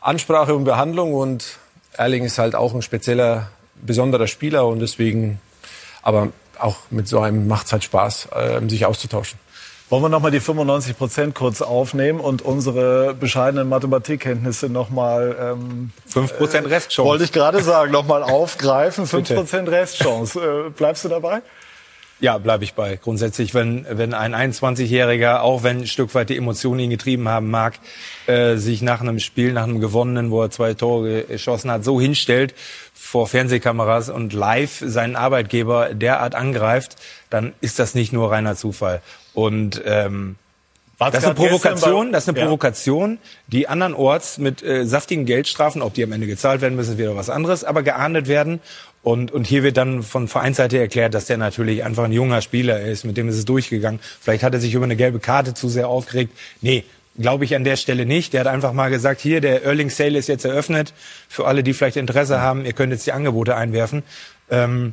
Ansprache und Behandlung. Und Erling ist halt auch ein spezieller, besonderer Spieler und deswegen, aber auch mit so einem macht es halt Spaß, äh, sich auszutauschen. Wollen wir nochmal die 95 Prozent kurz aufnehmen und unsere bescheidenen Mathematikkenntnisse nochmal, ähm, 5% Restchance. wollte ich gerade sagen, nochmal aufgreifen. 5 Prozent Restchance. Äh, bleibst du dabei? Ja, bleibe ich bei. Grundsätzlich, wenn, wenn ein 21-Jähriger, auch wenn ein Stück weit die Emotionen ihn getrieben haben mag, äh, sich nach einem Spiel, nach einem gewonnenen, wo er zwei Tore geschossen hat, so hinstellt vor Fernsehkameras und live seinen Arbeitgeber derart angreift, dann ist das nicht nur reiner Zufall. Und ähm, das ist eine Provokation, das ist eine Ja. Provokation, die andernorts mit äh, saftigen Geldstrafen, ob die am Ende gezahlt werden müssen, ist wieder was anderes, aber geahndet werden. Und, und hier wird dann von Vereinsseite erklärt, dass der natürlich einfach ein junger Spieler ist, mit dem ist es durchgegangen. Vielleicht hat er sich über eine gelbe Karte zu sehr aufgeregt. Nee, glaube ich an der Stelle nicht. Der hat einfach mal gesagt, hier, der Erling Sale ist jetzt eröffnet. Für alle, die vielleicht Interesse haben, ihr könnt jetzt die Angebote einwerfen. Ähm,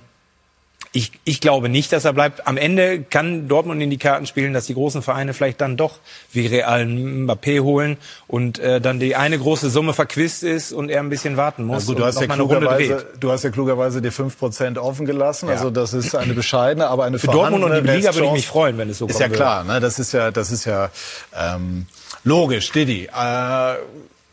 ich, ich glaube nicht, dass er bleibt. Am Ende kann Dortmund in die Karten spielen, dass die großen Vereine vielleicht dann doch wie Real Mbappé holen und äh, dann die eine große Summe verquist ist und er ein bisschen warten muss. Also du hast, ja klugerweise, du hast ja klugerweise die 5% offen gelassen. Ja. Also das ist eine bescheidene, aber eine Für Dortmund und die Liga würde ich mich freuen, wenn es so Ist kommen ja würde. klar, ne? das ist ja, das ist ja ähm, logisch. Didi, äh,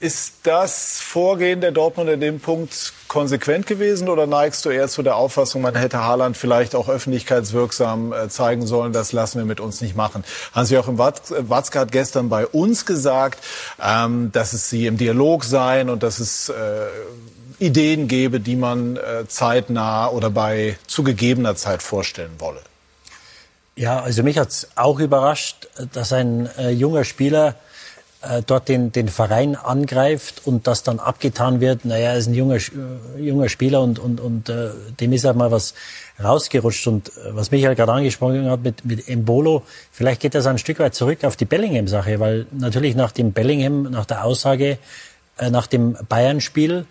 ist das Vorgehen der Dortmund in dem Punkt konsequent gewesen oder neigst du eher zu der Auffassung, man hätte Haaland vielleicht auch öffentlichkeitswirksam äh, zeigen sollen, das lassen wir mit uns nicht machen? Hans-Joachim äh, Watzke hat gestern bei uns gesagt, ähm, dass es sie im Dialog seien und dass es äh, Ideen gäbe, die man zeitnah oder bei zu gegebener Zeit vorstellen wolle. Ja, also mich hat's auch überrascht, dass ein junger Spieler äh, dort den, den Verein angreift und das dann abgetan wird, naja, er ist ein junger, äh, junger Spieler und, und, und äh, dem ist halt mal was rausgerutscht. Und äh, was Michael gerade angesprochen hat mit, mit Embolo, vielleicht geht das ein Stück weit zurück auf die Bellingham-Sache, weil natürlich nach dem Bellingham, nach der Aussage, äh, nach dem Bayern-Spiel,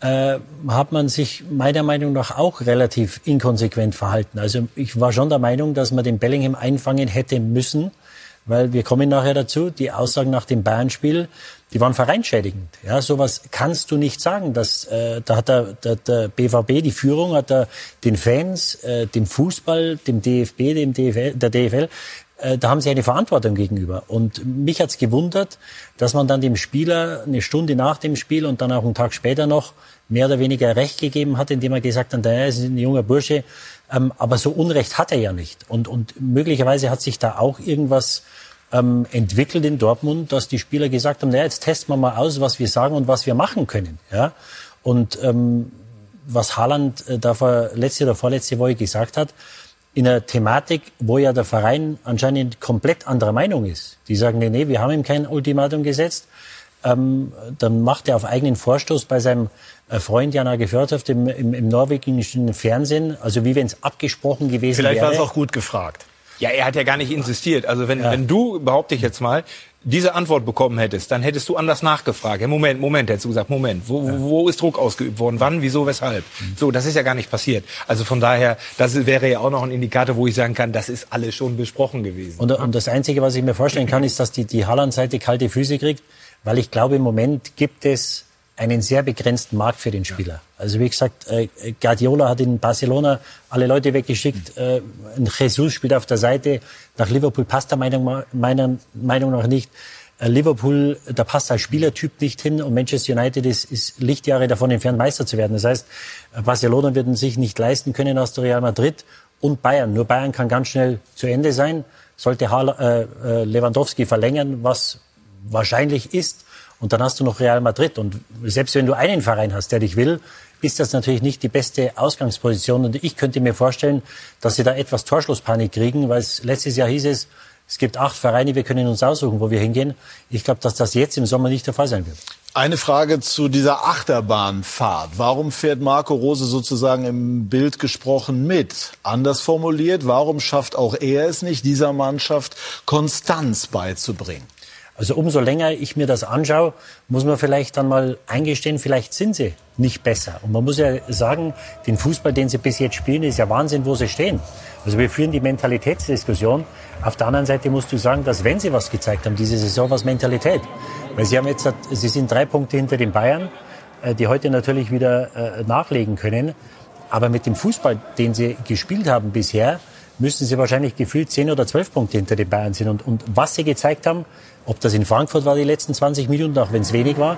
äh, hat man sich meiner Meinung nach auch relativ inkonsequent verhalten. Also ich war schon der Meinung, dass man den Bellingham einfangen hätte müssen, weil wir kommen nachher dazu, die Aussagen nach dem Bayern-Spiel, die waren vereinschädigend. Ja, sowas kannst du nicht sagen. Das, äh, da hat der, der, der BVB, die Führung, hat er den Fans, äh, dem Fußball, dem DFB, dem DFL, der DFL, äh, da haben sie eine Verantwortung gegenüber. Und mich hat's gewundert, dass man dann dem Spieler eine Stunde nach dem Spiel und dann auch einen Tag später noch mehr oder weniger Recht gegeben hat, indem er gesagt hat, er ist ein junger Bursche, ähm, aber so Unrecht hat er ja nicht. Und, und möglicherweise hat sich da auch irgendwas ähm, entwickelt in Dortmund, dass die Spieler gesagt haben, naja, jetzt testen wir mal aus, was wir sagen und was wir machen können. Ja? Und ähm, was Haaland äh, da vor, letzte oder vorletzte Woche gesagt hat, in einer Thematik, wo ja der Verein anscheinend komplett anderer Meinung ist. Die sagen, nee, nee, wir haben ihm kein Ultimatum gesetzt. Ähm, dann macht er auf eigenen Vorstoß bei seinem äh, Freund Jana Geförtoft im, im, im norwegischen Fernsehen, also wie wenn es abgesprochen gewesen Vielleicht wäre. Vielleicht war es auch gut gefragt. Ja, er hat ja gar nicht insistiert. Also wenn, ja. wenn du, behaupte ich jetzt mal, diese Antwort bekommen hättest, dann hättest du anders nachgefragt. Ja, Moment, Moment, hättest du gesagt, Moment, wo, ja. wo ist Druck ausgeübt worden? Wann, wieso, weshalb? Mhm. So, das ist ja gar nicht passiert. Also von daher, das wäre ja auch noch ein Indikator, wo ich sagen kann, das ist alles schon besprochen gewesen. Und, und das Einzige, was ich mir vorstellen kann, ist, dass die, die Halland-Seite kalte Füße kriegt, weil ich glaube, im Moment gibt es einen sehr begrenzten Markt für den Spieler. Also wie gesagt, äh, Guardiola hat in Barcelona alle Leute weggeschickt. Äh, Jesus spielt auf der Seite. Nach Liverpool passt er meiner, meiner Meinung nach nicht. Äh, Liverpool, da passt als Spielertyp nicht hin und Manchester United ist, ist Lichtjahre davon entfernt, Meister zu werden. Das heißt, Barcelona wird sich nicht leisten können aus der Real Madrid und Bayern. Nur Bayern kann ganz schnell zu Ende sein. Sollte Lewandowski verlängern, was wahrscheinlich ist, und dann hast du noch Real Madrid. Und selbst wenn du einen Verein hast, der dich will, ist das natürlich nicht die beste Ausgangsposition. Und ich könnte mir vorstellen, dass sie da etwas Torschlusspanik kriegen, weil es letztes Jahr hieß es, es gibt acht Vereine, wir können uns aussuchen, wo wir hingehen. Ich glaube, dass das jetzt im Sommer nicht der Fall sein wird. Eine Frage zu dieser Achterbahnfahrt. Warum fährt Marco Rose sozusagen im Bild gesprochen mit? Anders formuliert, warum schafft auch er es nicht, dieser Mannschaft Konstanz beizubringen? Also umso länger ich mir das anschaue, muss man vielleicht dann mal eingestehen, vielleicht sind sie nicht besser. Und man muss ja sagen, den Fußball, den sie bis jetzt spielen, ist ja Wahnsinn, wo sie stehen. Also wir führen die Mentalitätsdiskussion. Auf der anderen Seite musst du sagen, dass wenn sie was gezeigt haben, diese Saison, was Mentalität. Weil sie haben jetzt, sie sind drei Punkte hinter den Bayern, äh, die heute natürlich wieder äh, nachlegen können. Aber mit dem Fußball, den sie gespielt haben bisher, müssten sie wahrscheinlich gefühlt zehn oder zwölf Punkte hinter den Bayern sind. Und, und was sie gezeigt haben, ob das in Frankfurt war die letzten 20 Minuten, auch wenn es wenig war.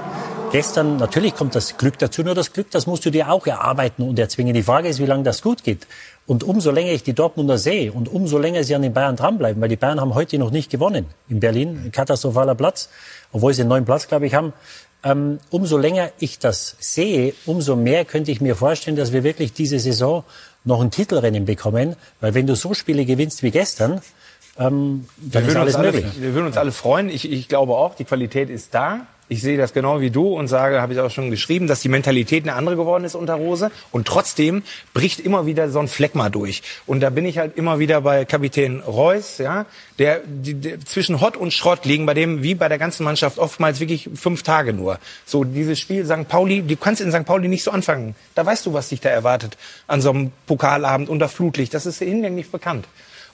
Gestern, natürlich kommt das Glück dazu, nur das Glück, das musst du dir auch erarbeiten und erzwingen. Die Frage ist, wie lange das gut geht. Und umso länger ich die Dortmunder sehe und umso länger sie an den Bayern dranbleiben, weil die Bayern haben heute noch nicht gewonnen. In Berlin, ein katastrophaler Platz, obwohl sie einen neuen Platz, glaube ich, haben. Ähm, umso länger ich das sehe, umso mehr könnte ich mir vorstellen, dass wir wirklich diese Saison noch ein Titelrennen bekommen. Weil wenn du so Spiele gewinnst wie gestern, ähm, dann ist alles alle, möglich. Wir würden uns alle freuen. Ich, ich glaube auch, die Qualität ist da. Ich sehe das genau wie du und sage, habe ich auch schon geschrieben, dass die Mentalität eine andere geworden ist unter Rose. Und trotzdem bricht immer wieder so ein Fleck mal durch. Und da bin ich halt immer wieder bei Kapitän Reus, ja, der, die, der zwischen Hott und Schrott liegen bei dem, wie bei der ganzen Mannschaft, oftmals wirklich fünf Tage nur. So dieses Spiel St. Pauli, du kannst in St. Pauli nicht so anfangen. Da weißt du, was dich da erwartet an so einem Pokalabend unter Flutlicht. Das ist hinlänglich bekannt.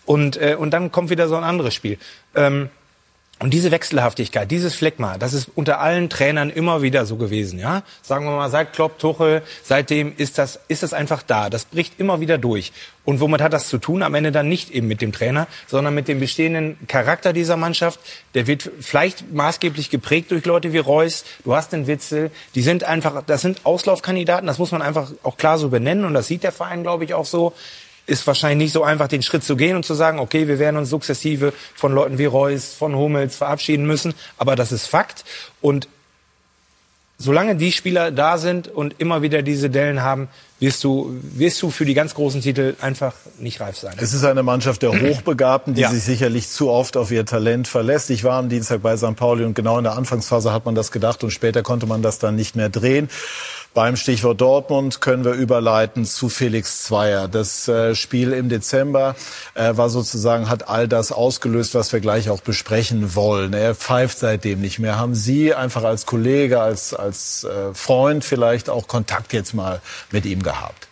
Und, äh, und dann kommt wieder so ein anderes Spiel. Ähm, und diese Wechselhaftigkeit, dieses Fleckma, das ist unter allen Trainern immer wieder so gewesen, ja? Sagen wir mal, seit Klopp, Tuchel, seitdem ist das, ist das einfach da. Das bricht immer wieder durch. Und womit hat das zu tun? Am Ende dann nicht eben mit dem Trainer, sondern mit dem bestehenden Charakter dieser Mannschaft. Der wird vielleicht maßgeblich geprägt durch Leute wie Reus. Du hast den Witzel. Die sind einfach, das sind Auslaufkandidaten. Das muss man einfach auch klar so benennen. Und das sieht der Verein, glaube ich, auch so ist wahrscheinlich nicht so einfach, den Schritt zu gehen und zu sagen, okay, wir werden uns sukzessive von Leuten wie Reus, von Hummels verabschieden müssen. Aber das ist Fakt. Und solange die Spieler da sind und immer wieder diese Dellen haben, wirst du, wirst du für die ganz großen Titel einfach nicht reif sein. Es ist eine Mannschaft der Hochbegabten, die ja. sich sicherlich zu oft auf ihr Talent verlässt. Ich war am Dienstag bei St. Pauli und genau in der Anfangsphase hat man das gedacht und später konnte man das dann nicht mehr drehen. Beim Stichwort Dortmund können wir überleiten zu Felix Zweier. Das äh, Spiel im Dezember äh, war sozusagen, hat all das ausgelöst, was wir gleich auch besprechen wollen. Er pfeift seitdem nicht mehr. Haben Sie einfach als Kollege, als, als äh, Freund vielleicht auch Kontakt jetzt mal mit ihm gehabt?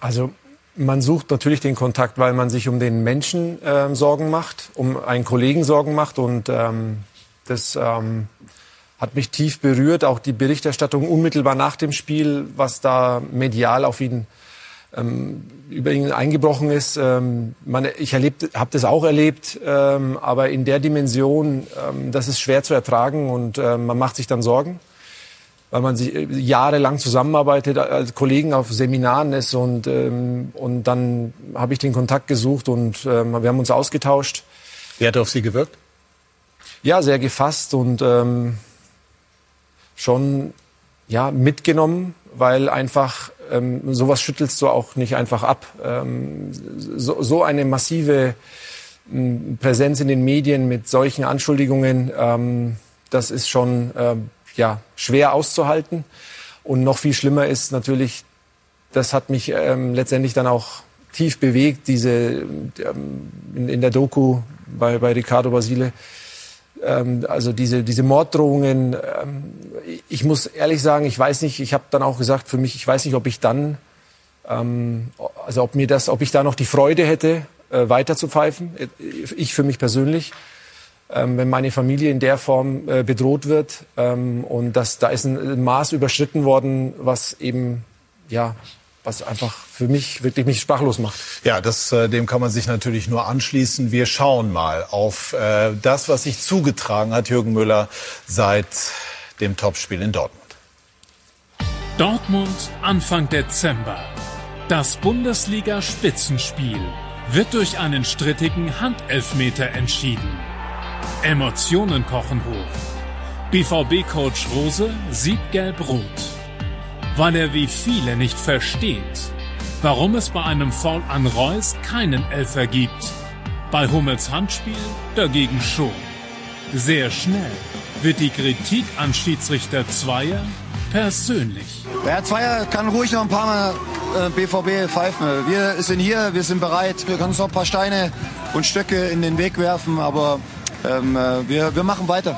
Also man sucht natürlich den Kontakt, weil man sich um den Menschen äh, Sorgen macht, um einen Kollegen Sorgen macht und ähm, das ähm, hat mich tief berührt, auch die Berichterstattung unmittelbar nach dem Spiel, was da medial auf ihn ähm, über ihn eingebrochen ist. Ähm, man, ich habe das auch erlebt, ähm, aber in der Dimension, ähm, das ist schwer zu ertragen und ähm, man macht sich dann Sorgen, weil man sich äh, jahrelang zusammenarbeitet, als Kollegen auf Seminaren ist und, ähm, und dann habe ich den Kontakt gesucht und wir haben uns ausgetauscht. Wie hat er auf Sie gewirkt? Ja, sehr gefasst und ähm, schon ja, mitgenommen, weil einfach ähm, sowas schüttelst du auch nicht einfach ab. Ähm, so, so eine massive ähm, Präsenz in den Medien mit solchen Anschuldigungen, ähm, das ist schon ähm, ja, schwer auszuhalten. Und noch viel schlimmer ist natürlich, das hat mich ähm, letztendlich dann auch tief bewegt, diese ähm, in, in der Doku bei, bei Ricardo Basile, ähm, also diese, diese Morddrohungen, ähm, ich muss ehrlich sagen, ich weiß nicht, ich habe dann auch gesagt für mich, ich weiß nicht, ob ich dann, ähm, also ob mir das, ob ich da noch die Freude hätte, äh, weiter zu pfeifen, ich für mich persönlich, ähm, wenn meine Familie in der Form äh, bedroht wird ähm, und das, da ist ein Maß überschritten worden, was eben, ja, was einfach für mich wirklich mich sprachlos macht. Ja, das, äh, dem kann man sich natürlich nur anschließen. Wir schauen mal auf äh, das, was sich zugetragen hat, Jürgen Müller, seit dem Topspiel in Dortmund. Dortmund Anfang Dezember. Das Bundesliga-Spitzenspiel wird durch einen strittigen Handelfmeter entschieden. Emotionen kochen hoch. BVB-Coach Rose sieht gelb-rot weil er wie viele nicht versteht, warum es bei einem Foul an Reus keinen Elfer gibt. Bei Hummels Handspiel dagegen schon. Sehr schnell wird die Kritik an Schiedsrichter Zweier persönlich. Herr Zweier kann ruhig noch ein paar Mal äh, BVB pfeifen. Wir sind hier, wir sind bereit. Wir können uns noch ein paar Steine und Stöcke in den Weg werfen, aber ähm, äh, wir, wir machen weiter.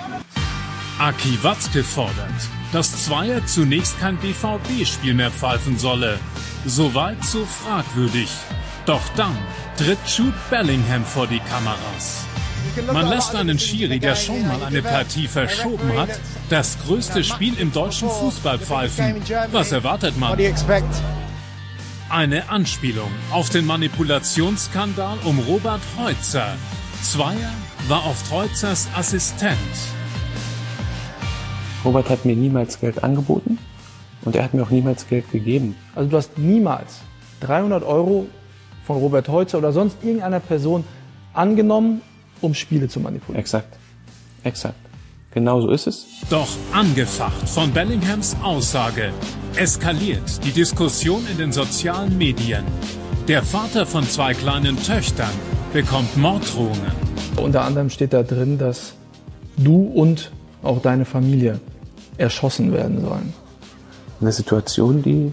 Aki Watzke fordert, dass Zweier zunächst kein BVB-Spiel mehr pfeifen solle. Soweit so fragwürdig. Doch dann tritt Jude Bellingham vor die Kameras. Man lässt einen Schiri, der schon mal eine Partie verschoben hat, das größte Spiel im deutschen Fußball pfeifen. Was erwartet man? Eine Anspielung auf den Manipulationsskandal um Robert Heutzer. Zweier war oft Heuzers Assistent. Robert hat mir niemals Geld angeboten und er hat mir auch niemals Geld gegeben. Also du hast niemals 300 Euro von Robert Heutzer oder sonst irgendeiner Person angenommen, um Spiele zu manipulieren. Exakt. Exakt. Genau so ist es. Doch angefacht von Bellinghams Aussage eskaliert die Diskussion in den sozialen Medien. Der Vater von zwei kleinen Töchtern bekommt Morddrohungen. Unter anderem steht da drin, dass du und auch deine Familie erschossen werden sollen. Eine Situation, die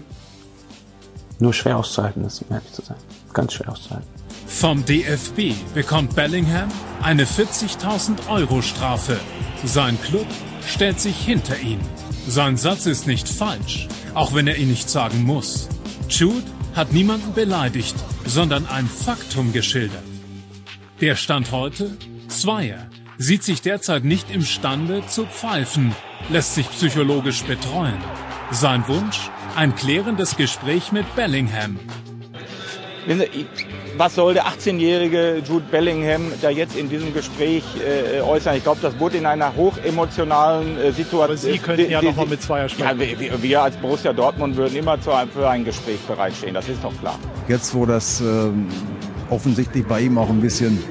nur schwer auszuhalten ist, um ehrlich zu sein. Ganz schwer auszuhalten. Vom DFB bekommt Bellingham eine 40.000 Euro Strafe. Sein Club stellt sich hinter ihn. Sein Satz ist nicht falsch, auch wenn er ihn nicht sagen muss. Jude hat niemanden beleidigt, sondern ein Faktum geschildert. Der Stand heute? Zweier sieht sich derzeit nicht imstande zu pfeifen, lässt sich psychologisch betreuen. Sein Wunsch? Ein klärendes Gespräch mit Bellingham. Was soll der 18-jährige Jude Bellingham da jetzt in diesem Gespräch äh, äußern? Ich glaube, das wurde in einer hochemotionalen äh, Situation. Aber Sie könnten ja nochmal mit Zweier sprechen. Ja, wir, wir, als Borussia Dortmund würden immer zu einem, für ein Gespräch bereitstehen, das ist doch klar. Jetzt, wo das äh, offensichtlich bei ihm auch ein bisschen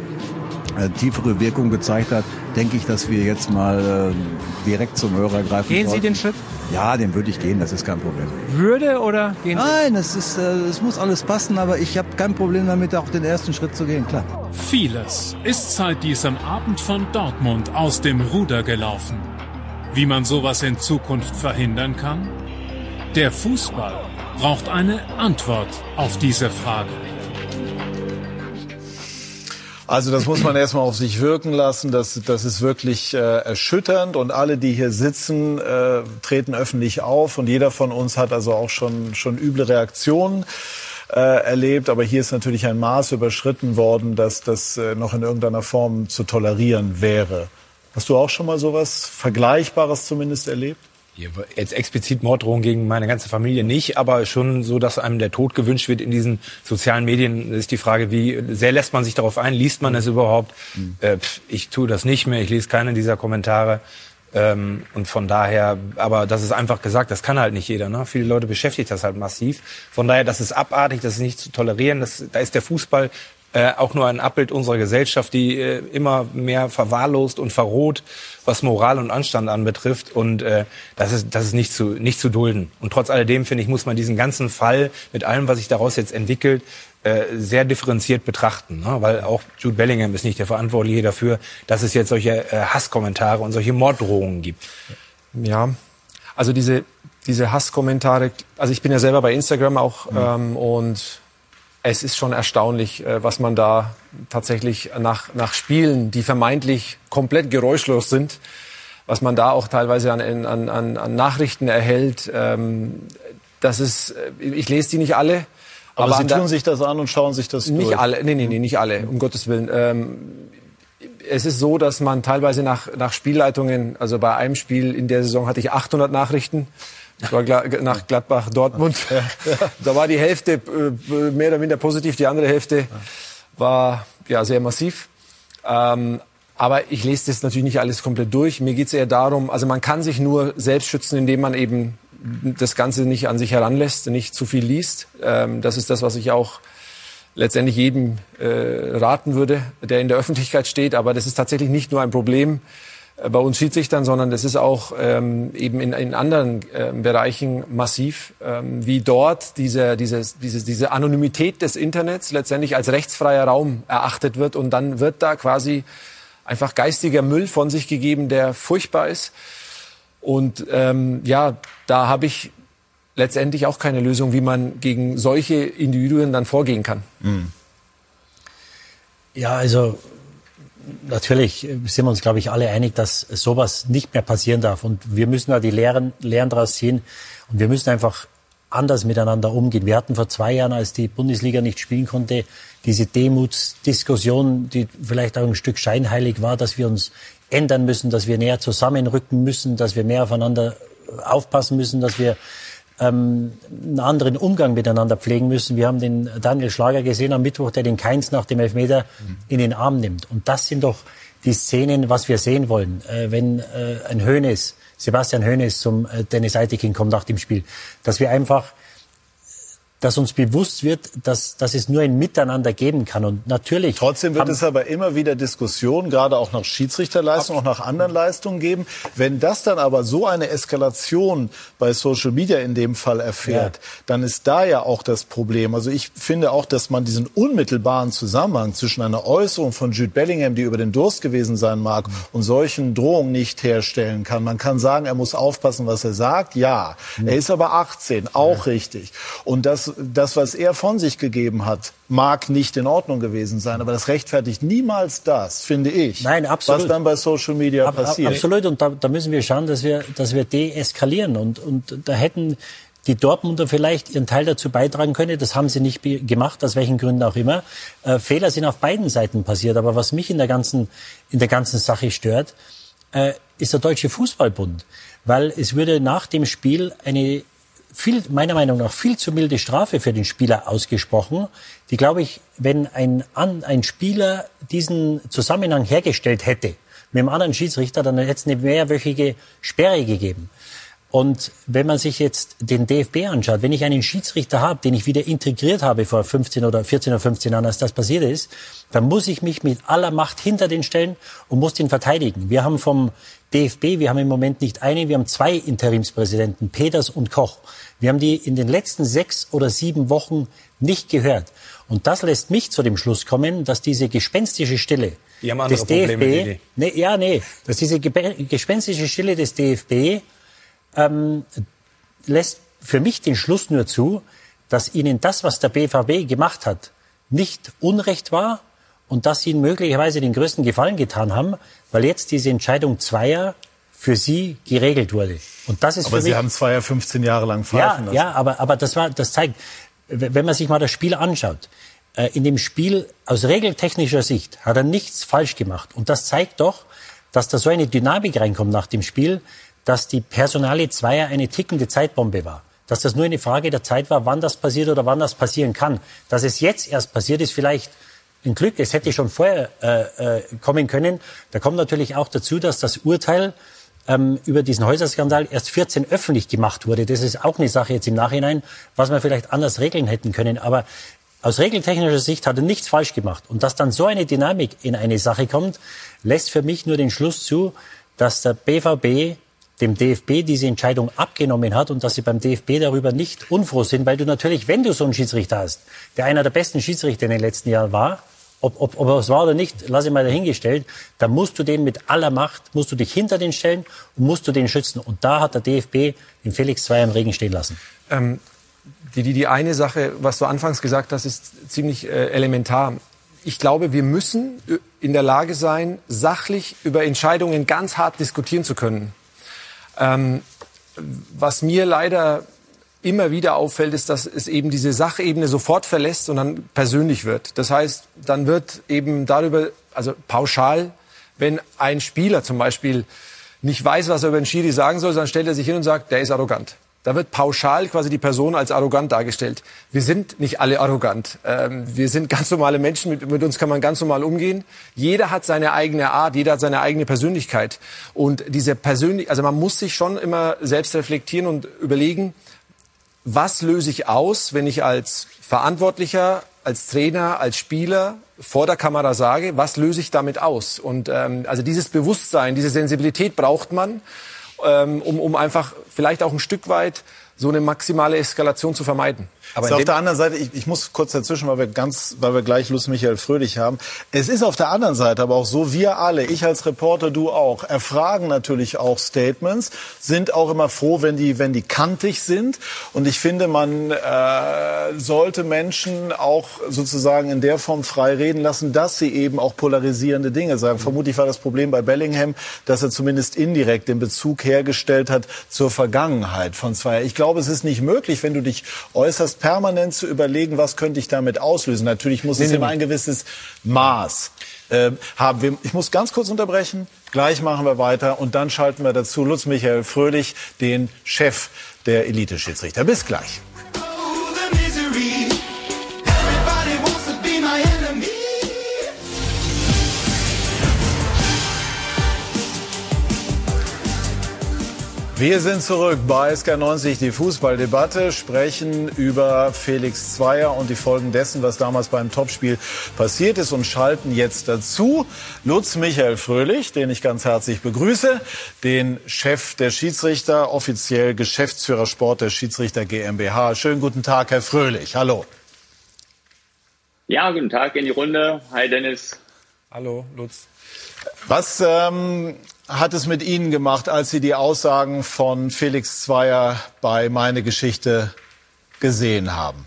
äh, tiefere Wirkung gezeigt hat, denke ich, dass wir jetzt mal äh, direkt zum Hörer greifen Gehen Sie sollten. den Schritt? Ja, den würde ich gehen, das ist kein Problem. Würde oder gehen Sie? Nein, es, ist, äh, es muss alles passen, aber ich habe kein Problem damit, auch den ersten Schritt zu gehen, klar. Vieles ist seit diesem Abend von Dortmund aus dem Ruder gelaufen. Wie man sowas in Zukunft verhindern kann? Der Fußball braucht eine Antwort auf diese Frage. Also das muss man erstmal auf sich wirken lassen. Das, das ist wirklich äh, erschütternd und alle, die hier sitzen, äh, treten öffentlich auf und jeder von uns hat also auch schon, schon üble Reaktionen äh, erlebt. Aber hier ist natürlich ein Maß überschritten worden, dass das äh, noch in irgendeiner Form zu tolerieren wäre. Hast du auch schon mal sowas Vergleichbares zumindest erlebt? Jetzt explizit Morddrohungen gegen meine ganze Familie nicht, aber schon so, dass einem der Tod gewünscht wird in diesen sozialen Medien, ist die Frage, wie sehr lässt man sich darauf ein? Liest man es überhaupt? Mhm. Äh, ich tue das nicht mehr, ich lese keine dieser Kommentare. Ähm, und von daher, aber das ist einfach gesagt, das kann halt nicht jeder. Ne? Viele Leute beschäftigt das halt massiv. Von daher, das ist abartig, das ist nicht zu tolerieren. Das, da ist der Fußball äh, auch nur ein Abbild unserer Gesellschaft, die äh, immer mehr verwahrlost und verroht, was Moral und Anstand anbetrifft. Und äh, das ist das ist nicht zu nicht zu dulden. Und trotz alledem finde ich muss man diesen ganzen Fall mit allem, was sich daraus jetzt entwickelt, äh, sehr differenziert betrachten, ne? weil auch Jude Bellingham ist nicht der Verantwortliche dafür, dass es jetzt solche äh, Hasskommentare und solche Morddrohungen gibt. Ja, also diese diese Hasskommentare, also ich bin ja selber bei Instagram auch mhm. ähm, und es ist schon erstaunlich, äh, was man da tatsächlich nach, nach Spielen, die vermeintlich komplett geräuschlos sind, was man da auch teilweise an, an, an, an Nachrichten erhält. Ähm, das ist, äh, ich lese die nicht alle. Aber, aber Sie tun sich das an und schauen sich das nicht durch. alle, nee, nee, nee, nicht alle, um Gottes Willen. Ähm, es ist so, dass man teilweise nach, nach Spielleitungen, also bei einem Spiel in der Saison hatte ich 800 Nachrichten. Das war nach Gladbach, Dortmund. Da war die Hälfte äh, mehr oder minder positiv, die andere Hälfte war ja sehr massiv. Ähm, aber ich lese das natürlich nicht alles komplett durch. Mir geht es eher darum, also man kann sich nur selbst schützen, indem man eben das Ganze nicht an sich heranlässt, nicht zu viel liest. Ähm, das ist das, was ich auch letztendlich jedem äh, raten würde, der in der Öffentlichkeit steht. Aber das ist tatsächlich nicht nur ein Problem bei uns Schiedsrichtern, sondern das ist auch ähm, eben in, in anderen äh, Bereichen massiv, ähm, wie dort diese, dieses, diese, diese Anonymität des Internets letztendlich als rechtsfreier Raum erachtet wird und dann wird da quasi einfach geistiger Müll von sich gegeben, der furchtbar ist. Und ähm, ja, da habe ich letztendlich auch keine Lösung, wie man gegen solche Individuen dann vorgehen kann. Mhm. Ja, also natürlich sind wir uns, glaube ich, alle einig, dass sowas nicht mehr passieren darf. Und wir müssen da die Lehren, Lehren daraus ziehen. Und wir müssen einfach anders miteinander umgehen. Wir hatten vor zwei Jahren, als die Bundesliga nicht spielen konnte, diese Demutsdiskussion, die vielleicht auch ein Stück scheinheilig war, dass wir uns ändern müssen, dass wir näher zusammenrücken müssen, dass wir mehr aufeinander aufpassen müssen, dass wir ähm, einen anderen Umgang miteinander pflegen müssen. Wir haben den Daniel Schlager gesehen am Mittwoch, der den Keins nach dem Elfmeter in den Arm nimmt. Und das sind doch die Szenen, was wir sehen wollen. Äh, wenn äh, ein Hönes, Sebastian Hönes zum äh, Dennis Eitekin kommt nach dem Spiel, dass wir einfach dass uns bewusst wird, dass, dass es nur ein Miteinander geben kann. Und natürlich. Trotzdem wird es aber immer wieder Diskussionen, gerade auch nach Schiedsrichterleistungen, auch nach anderen Leistungen geben. Wenn das dann aber so eine Eskalation bei Social Media in dem Fall erfährt, ja. dann ist da ja auch das Problem. Also ich finde auch, dass man diesen unmittelbaren Zusammenhang zwischen einer Äußerung von Jude Bellingham, die über den Durst gewesen sein mag, mhm. und solchen Drohungen nicht herstellen kann. Man kann sagen, er muss aufpassen, was er sagt. Ja. Mhm. Er ist aber 18, auch ja. richtig. Und das das, was er von sich gegeben hat, mag nicht in Ordnung gewesen sein, aber das rechtfertigt niemals das, finde ich. Nein, absolut. Was dann bei Social Media ab, passiert. Absolut. Und da, da, müssen wir schauen, dass wir, dass wir deeskalieren. Und, und da hätten die Dortmunder vielleicht ihren Teil dazu beitragen können. Das haben sie nicht gemacht, aus welchen Gründen auch immer. Äh, Fehler sind auf beiden Seiten passiert. Aber was mich in der ganzen, in der ganzen Sache stört, äh, ist der Deutsche Fußballbund. Weil es würde nach dem Spiel eine viel, meiner Meinung nach viel zu milde Strafe für den Spieler ausgesprochen, die, glaube ich, wenn ein, ein Spieler diesen Zusammenhang hergestellt hätte mit einem anderen Schiedsrichter, dann hätte es eine mehrwöchige Sperre gegeben. Und wenn man sich jetzt den DFB anschaut, wenn ich einen Schiedsrichter habe, den ich wieder integriert habe vor 15 oder 14 oder 15 Jahren, als das passiert ist, dann muss ich mich mit aller Macht hinter den stellen und muss den verteidigen. Wir haben vom DFB, wir haben im Moment nicht einen, wir haben zwei Interimspräsidenten, Peters und Koch. Wir haben die in den letzten sechs oder sieben Wochen nicht gehört. Und das lässt mich zu dem Schluss kommen, dass diese gespenstische Stille des DFB, nee, ja, nee, dass diese gespenstische Stille des DFB ähm, lässt für mich den Schluss nur zu, dass ihnen das, was der BVB gemacht hat, nicht Unrecht war und dass sie ihnen möglicherweise den größten Gefallen getan haben, weil jetzt diese Entscheidung Zweier für sie geregelt wurde. Und das ist aber für Sie mich, haben Zweier 15 Jahre lang pfeifen ja, lassen. ja, aber, aber das, war, das zeigt, wenn man sich mal das Spiel anschaut, äh, in dem Spiel aus regeltechnischer Sicht hat er nichts falsch gemacht. Und das zeigt doch, dass da so eine Dynamik reinkommt nach dem Spiel, dass die Personale Zweier eine tickende Zeitbombe war. Dass das nur eine Frage der Zeit war, wann das passiert oder wann das passieren kann. Dass es jetzt erst passiert, ist vielleicht ein Glück. Es hätte schon vorher äh, äh, kommen können. Da kommt natürlich auch dazu, dass das Urteil ähm, über diesen Häuserskandal erst 14 öffentlich gemacht wurde. Das ist auch eine Sache jetzt im Nachhinein, was wir vielleicht anders regeln hätten können. Aber aus regeltechnischer Sicht hat er nichts falsch gemacht. Und dass dann so eine Dynamik in eine Sache kommt, lässt für mich nur den Schluss zu, dass der BVB dem DFB diese Entscheidung abgenommen hat und dass sie beim DFB darüber nicht unfroh sind, weil du natürlich, wenn du so einen Schiedsrichter hast, der einer der besten Schiedsrichter in den letzten Jahren war, ob, ob, ob es war oder nicht, lasse ich mal dahingestellt, dann musst du den mit aller Macht, musst du dich hinter den stellen und musst du den schützen. Und da hat der DFB den Felix Zweier im Regen stehen lassen. Ähm, die, die, die eine Sache, was du anfangs gesagt hast, ist ziemlich äh, elementar. Ich glaube, wir müssen äh, in der Lage sein, sachlich über Entscheidungen ganz hart diskutieren zu können. Ähm, was mir leider immer wieder auffällt, ist, dass es eben diese Sachebene sofort verlässt und dann persönlich wird. Das heißt, dann wird eben darüber, also pauschal, wenn ein Spieler zum Beispiel nicht weiß, was er über den Schiri sagen soll, dann stellt er sich hin und sagt, der ist arrogant. Da wird pauschal quasi die Person als arrogant dargestellt. Wir sind nicht alle arrogant. Ähm, wir sind ganz normale Menschen, mit, mit, uns kann man ganz normal umgehen. Jeder hat seine eigene Art, jeder hat seine eigene Persönlichkeit. Und diese persönlich, also man muss sich schon immer selbst reflektieren und überlegen, was löse ich aus, wenn ich als Verantwortlicher, als Trainer, als Spieler vor der Kamera sage, was löse ich damit aus? Und ähm, also dieses Bewusstsein, diese Sensibilität braucht man ähm, um, um einfach vielleicht auch ein Stück weit so eine maximale Eskalation zu vermeiden. Aber auf der anderen Seite, ich, ich muss kurz dazwischen, weil wir ganz, weil wir gleich Lust Michael Fröhlich haben. Es ist auf der anderen Seite aber auch so, wir alle, ich als Reporter, du auch, erfragen natürlich auch Statements, sind auch immer froh, wenn die, wenn die kantig sind. Und ich finde, man äh, sollte Menschen auch sozusagen in der Form frei reden lassen, dass sie eben auch polarisierende Dinge sagen. Vermutlich war das Problem bei Bellingham, dass er zumindest indirekt den Bezug hergestellt hat zur Vergangenheit von zwei. Ich glaube, es ist nicht möglich, wenn du dich äußerst permanent zu überlegen, was könnte ich damit auslösen. Natürlich muss nee, es nee, immer ein gewisses Maß äh, haben. Ich muss ganz kurz unterbrechen. Gleich machen wir weiter und dann schalten wir dazu Lutz Michael Fröhlich, den Chef der Elite-Schiedsrichter. Bis gleich. Wir sind zurück bei SK90, die Fußballdebatte, sprechen über Felix Zweier und die Folgen dessen, was damals beim Topspiel passiert ist und schalten jetzt dazu Lutz Michael Fröhlich, den ich ganz herzlich begrüße, den Chef der Schiedsrichter, offiziell Geschäftsführer Sport der Schiedsrichter GmbH. Schönen guten Tag, Herr Fröhlich. Hallo. Ja, guten Tag in die Runde. Hi Dennis. Hallo, Lutz. Was ähm, hat es mit Ihnen gemacht, als Sie die Aussagen von Felix Zweier bei Meine Geschichte gesehen haben?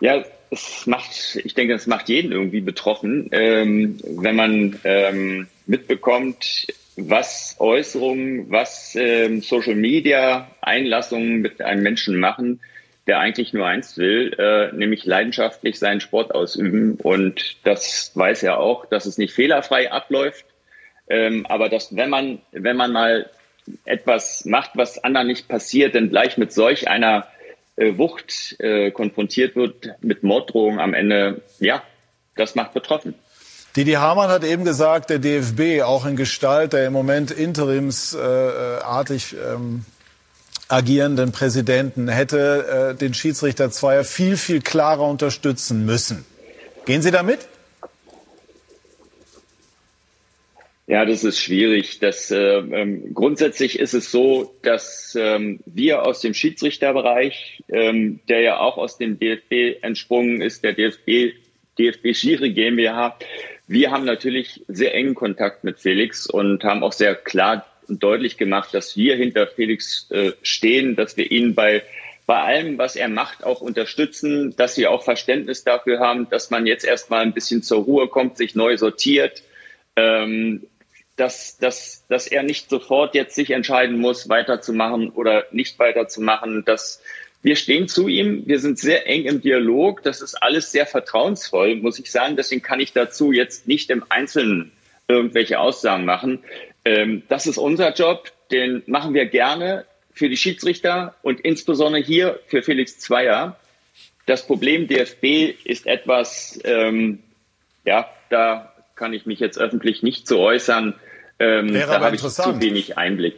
Ja, es macht, ich denke, es macht jeden irgendwie betroffen, ähm, wenn man ähm, mitbekommt, was Äußerungen, was ähm, Social Media Einlassungen mit einem Menschen machen, der eigentlich nur eins will, äh, nämlich leidenschaftlich seinen Sport ausüben. Und das weiß er auch, dass es nicht fehlerfrei abläuft. Ähm, aber dass, wenn man, wenn man mal etwas macht, was anderen nicht passiert, dann gleich mit solch einer äh, Wucht äh, konfrontiert wird, mit Morddrohungen am Ende, ja, das macht betroffen. Didi Hamann hat eben gesagt, der DFB, auch in Gestalt der im Moment interimsartig ähm, agierenden Präsidenten, hätte äh, den Schiedsrichter Zweier viel, viel klarer unterstützen müssen. Gehen Sie damit? Ja, das ist schwierig. Das, äh, ähm, grundsätzlich ist es so, dass ähm, wir aus dem Schiedsrichterbereich, ähm, der ja auch aus dem DFB entsprungen ist, der DFB, DFB Schiri GmbH, wir haben natürlich sehr engen Kontakt mit Felix und haben auch sehr klar und deutlich gemacht, dass wir hinter Felix äh, stehen, dass wir ihn bei bei allem, was er macht, auch unterstützen, dass wir auch Verständnis dafür haben, dass man jetzt erstmal ein bisschen zur Ruhe kommt, sich neu sortiert, ähm, dass, dass, dass er nicht sofort jetzt sich entscheiden muss, weiterzumachen oder nicht weiterzumachen. Dass wir stehen zu ihm, wir sind sehr eng im Dialog, das ist alles sehr vertrauensvoll, muss ich sagen. Deswegen kann ich dazu jetzt nicht im Einzelnen irgendwelche Aussagen machen. Ähm, das ist unser Job, den machen wir gerne für die Schiedsrichter und insbesondere hier für Felix Zweier. Das Problem DFB ist etwas, ähm, ja, da kann ich mich jetzt öffentlich nicht zu äußern. Ähm, Wäre da aber habe ich zu wenig Einblick.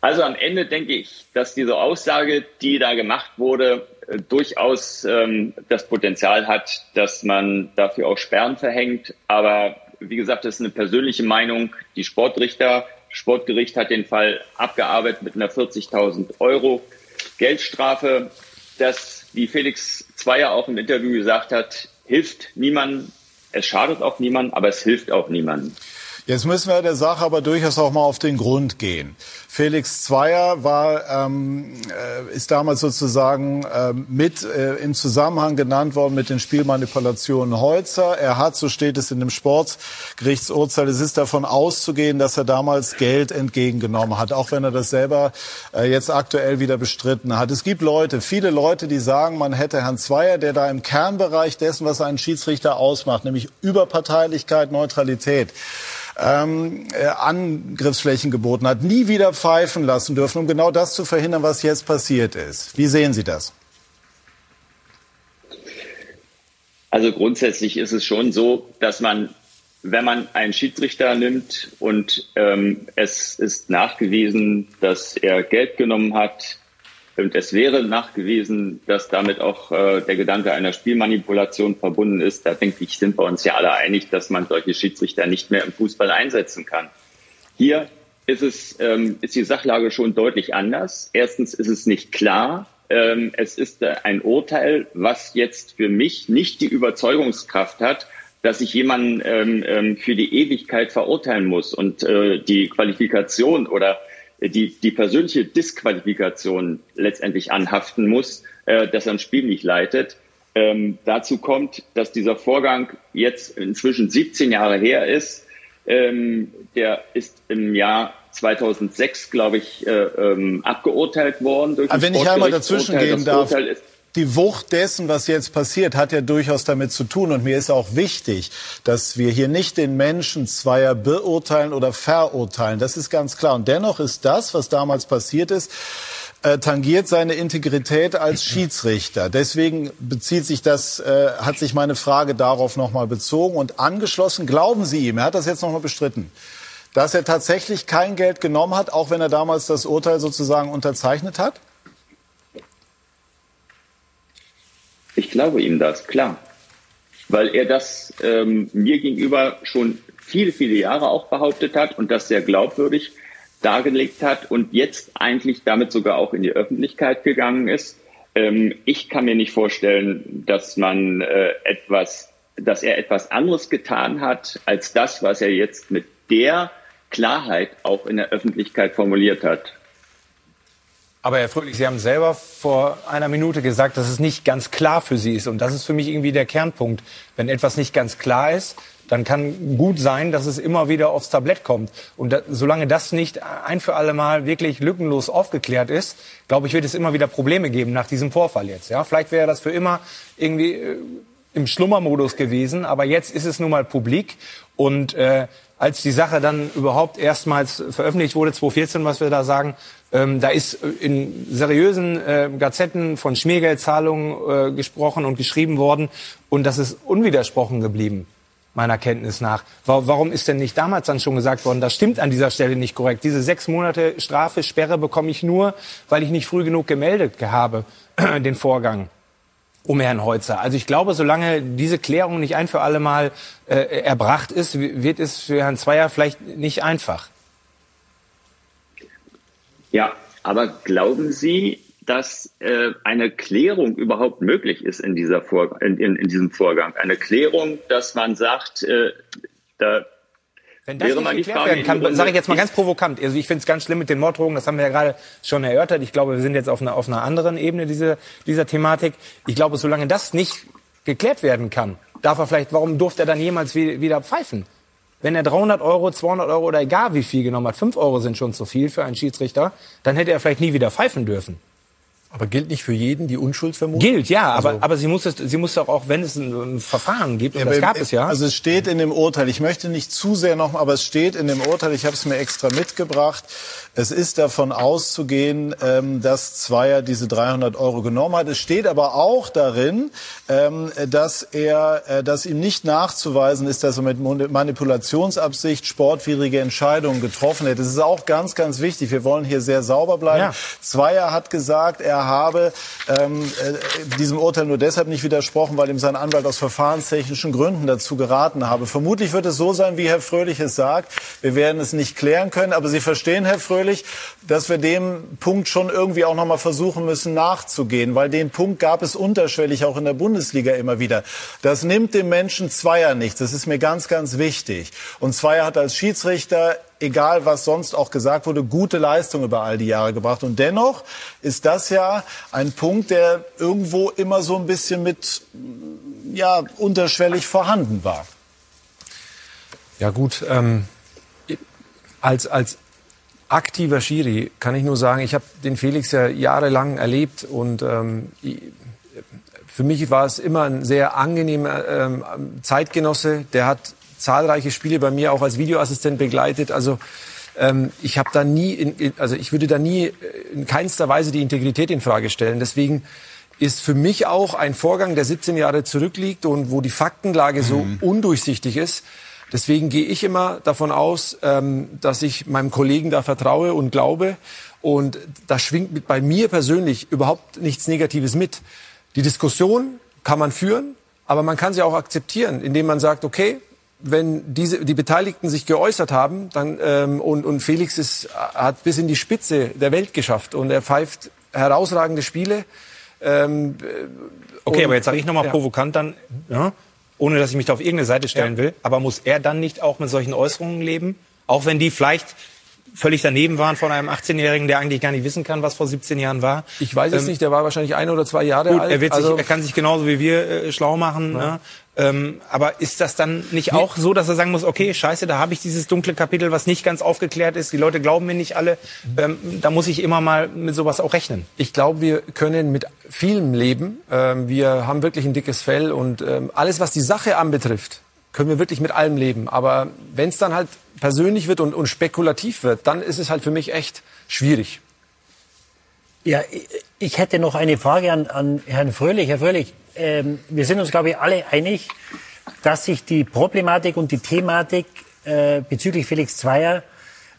Also am Ende denke ich, dass diese Aussage, die da gemacht wurde, äh, durchaus ähm, das Potenzial hat, dass man dafür auch Sperren verhängt. Aber wie gesagt, das ist eine persönliche Meinung. Die Sportrichter, Sportgericht hat den Fall abgearbeitet mit einer 40.000 Euro Geldstrafe. Das, wie Felix Zweier auch im Interview gesagt hat, hilft niemandem. Es schadet auch niemandem, aber es hilft auch niemandem. Jetzt müssen wir der Sache aber durchaus auch mal auf den Grund gehen. Felix Zweier war, ähm, äh, ist damals sozusagen äh, mit äh, im Zusammenhang genannt worden mit den Spielmanipulationen Holzer. Er hat, so steht es in dem Sportgerichtsurteil, es ist davon auszugehen, dass er damals Geld entgegengenommen hat, auch wenn er das selber äh, jetzt aktuell wieder bestritten hat. Es gibt Leute, viele Leute, die sagen, man hätte Herrn Zweier, der da im Kernbereich dessen, was einen Schiedsrichter ausmacht, nämlich Überparteilichkeit, Neutralität, ähm, äh, Angriffsflächen geboten hat, nie wieder pfeifen lassen dürfen, um genau das zu verhindern, was jetzt passiert ist. Wie sehen Sie das? Also grundsätzlich ist es schon so, dass man, wenn man einen Schiedsrichter nimmt und ähm, es ist nachgewiesen, dass er Geld genommen hat, und es wäre nachgewiesen, dass damit auch äh, der Gedanke einer Spielmanipulation verbunden ist. Da denke ich, sind wir uns ja alle einig, dass man solche Schiedsrichter nicht mehr im Fußball einsetzen kann. Hier ist es, ähm, ist die Sachlage schon deutlich anders. Erstens ist es nicht klar. Ähm, es ist äh, ein Urteil, was jetzt für mich nicht die Überzeugungskraft hat, dass ich jemanden ähm, ähm für die Ewigkeit verurteilen muss und äh, die Qualifikation oder die, die persönliche Disqualifikation letztendlich anhaften muss, äh, dass er ein Spiel nicht leitet. Ähm, dazu kommt, dass dieser Vorgang jetzt inzwischen 17 Jahre her ist. Ähm, der ist im Jahr 2006, glaube ich, äh, ähm, abgeurteilt worden. Durch Wenn ich einmal dazwischen gehen darf, die Wucht dessen, was jetzt passiert, hat ja durchaus damit zu tun. Und mir ist auch wichtig, dass wir hier nicht den Menschen zweier beurteilen oder verurteilen. Das ist ganz klar. Und dennoch ist das, was damals passiert ist, äh, tangiert seine Integrität als Schiedsrichter. Deswegen bezieht sich das, äh, hat sich meine Frage darauf nochmal bezogen und angeschlossen. Glauben Sie ihm, er hat das jetzt nochmal bestritten, dass er tatsächlich kein Geld genommen hat, auch wenn er damals das Urteil sozusagen unterzeichnet hat? Ich glaube ihm das, klar. Weil er das ähm, mir gegenüber schon viele, viele Jahre auch behauptet hat und das sehr glaubwürdig dargelegt hat und jetzt eigentlich damit sogar auch in die Öffentlichkeit gegangen ist. Ähm, ich kann mir nicht vorstellen, dass man äh, etwas, dass er etwas anderes getan hat als das, was er jetzt mit der Klarheit auch in der Öffentlichkeit formuliert hat. Aber Herr Fröhlich, Sie haben selber vor einer Minute gesagt, dass es nicht ganz klar für Sie ist. Und das ist für mich irgendwie der Kernpunkt. Wenn etwas nicht ganz klar ist, dann kann gut sein, dass es immer wieder aufs Tablett kommt. Und da, solange das nicht ein für alle Mal wirklich lückenlos aufgeklärt ist, glaube ich, wird es immer wieder Probleme geben nach diesem Vorfall jetzt. Ja, vielleicht wäre das für immer irgendwie äh, im Schlummermodus gewesen, aber jetzt ist es nun mal publik und äh, als die Sache dann überhaupt erstmals veröffentlicht wurde, 2014, was wir da sagen, Ähm, da ist äh, in seriösen äh, Gazetten von Schmiergeldzahlungen äh, gesprochen und geschrieben worden und das ist unwidersprochen geblieben meiner Kenntnis nach. Warum ist denn nicht damals dann schon gesagt worden, das stimmt an dieser Stelle nicht korrekt? Diese sechs Monate Strafe, Sperre bekomme ich nur, weil ich nicht früh genug gemeldet habe, den Vorgang um Herrn Heutzer. Also ich glaube, solange diese Klärung nicht ein für alle Mal äh, erbracht ist, wird es für Herrn Zweier vielleicht nicht einfach. Ja, aber glauben Sie, dass äh, eine Klärung überhaupt möglich ist in, dieser Vor in, in, in diesem Vorgang. Eine Klärung, dass man sagt, äh, da wenn das nicht geklärt werden kann, sage ich jetzt mal ganz provokant. Also ich finde es ganz schlimm mit den Morddrohungen, das haben wir ja gerade schon erörtert. Ich glaube, wir sind jetzt auf einer, auf einer anderen Ebene dieser, dieser Thematik. Ich glaube, solange das nicht geklärt werden kann, darf er vielleicht, warum durfte er dann jemals wieder pfeifen? Wenn er 300 Euro, 200 Euro oder egal wie viel genommen hat, 5 Euro sind schon zu viel für einen Schiedsrichter, dann hätte er vielleicht nie wieder pfeifen dürfen. Aber gilt nicht für jeden die Unschuldsvermutung? Gilt, ja, aber, also, aber sie muss es, sie muss doch auch, wenn es ein, ein Verfahren gibt, und ja, das gab es ja. Also es steht in dem Urteil, ich möchte nicht zu sehr noch, aber es steht in dem Urteil, ich habe es mir extra mitgebracht, es ist davon auszugehen, ähm, dass Zweier diese 300 Euro genommen hat. Es steht aber auch darin, ähm, dass er, äh, dass ihm nicht nachzuweisen ist, dass er mit Manipulationsabsicht sportwidrige Entscheidungen getroffen hätte. Das ist auch ganz, ganz wichtig. Wir wollen hier sehr sauber bleiben. Ja. Zweier hat gesagt, er habe ähm, äh, diesem Urteil nur deshalb nicht widersprochen, weil ihm sein Anwalt aus verfahrenstechnischen Gründen dazu geraten habe. Vermutlich wird es so sein, wie Herr Fröhlich es sagt. Wir werden es nicht klären können, aber Sie verstehen, Herr Fröhlich, dass wir dem Punkt schon irgendwie auch noch mal versuchen müssen nachzugehen, weil den Punkt gab es unterschwellig auch in der Bundesliga immer wieder. Das nimmt dem Menschen Zweier nichts. Das ist mir ganz, ganz wichtig. Und Zweier hat als Schiedsrichter egal was sonst auch gesagt wurde, gute Leistung über all die Jahre gebracht. Und dennoch ist das ja ein Punkt, der irgendwo immer so ein bisschen mit, ja, unterschwellig vorhanden war. Ja gut, ähm, als, als aktiver Schiri kann ich nur sagen, ich habe den Felix ja jahrelang erlebt und ähm, für mich war es immer ein sehr angenehmer ähm, Zeitgenosse. Der hat zahlreiche Spiele bei mir auch als Videoassistent begleitet. Also ähm, ich habe da nie, in, also ich würde da nie äh, in keinster Weise die Integrität in Frage stellen. Deswegen ist für mich auch ein Vorgang, der 17 Jahre zurückliegt und wo die Faktenlage so mhm. undurchsichtig ist. Deswegen gehe ich immer davon aus, ähm, dass ich meinem Kollegen da vertraue und glaube. Und da schwingt bei mir persönlich überhaupt nichts Negatives mit. Die Diskussion kann man führen, aber man kann sie auch akzeptieren, indem man sagt, okay, wenn diese, die Beteiligten sich geäußert haben dann, ähm, und, und Felix ist, hat bis in die Spitze der Welt geschafft und er pfeift herausragende Spiele. Ähm, okay, aber jetzt sage ich nochmal ja. provokant dann, ja, ohne dass ich mich da auf irgendeine Seite stellen ja. will, aber muss er dann nicht auch mit solchen Äußerungen leben? Auch wenn die vielleicht völlig daneben waren von einem 18-Jährigen, der eigentlich gar nicht wissen kann, was vor 17 Jahren war. Ich weiß es ähm, nicht, der war wahrscheinlich ein oder zwei Jahre gut, alt. Er, wird sich, also, er kann sich genauso wie wir äh, schlau machen. Ja. Ne? Ähm, aber ist das dann nicht auch so, dass er sagen muss, okay, scheiße, da habe ich dieses dunkle Kapitel, was nicht ganz aufgeklärt ist, die Leute glauben mir nicht alle, ähm, da muss ich immer mal mit sowas auch rechnen. Ich glaube, wir können mit vielem leben. Ähm, wir haben wirklich ein dickes Fell und ähm, alles, was die Sache anbetrifft, können wir wirklich mit allem leben. Aber wenn es dann halt persönlich wird und, und spekulativ wird, dann ist es halt für mich echt schwierig. Ja, ich hätte noch eine Frage an, an Herrn Fröhlich. Herr Fröhlich, ähm, wir sind uns, glaube ich, alle einig, dass sich die Problematik und die Thematik äh, bezüglich Felix Zweier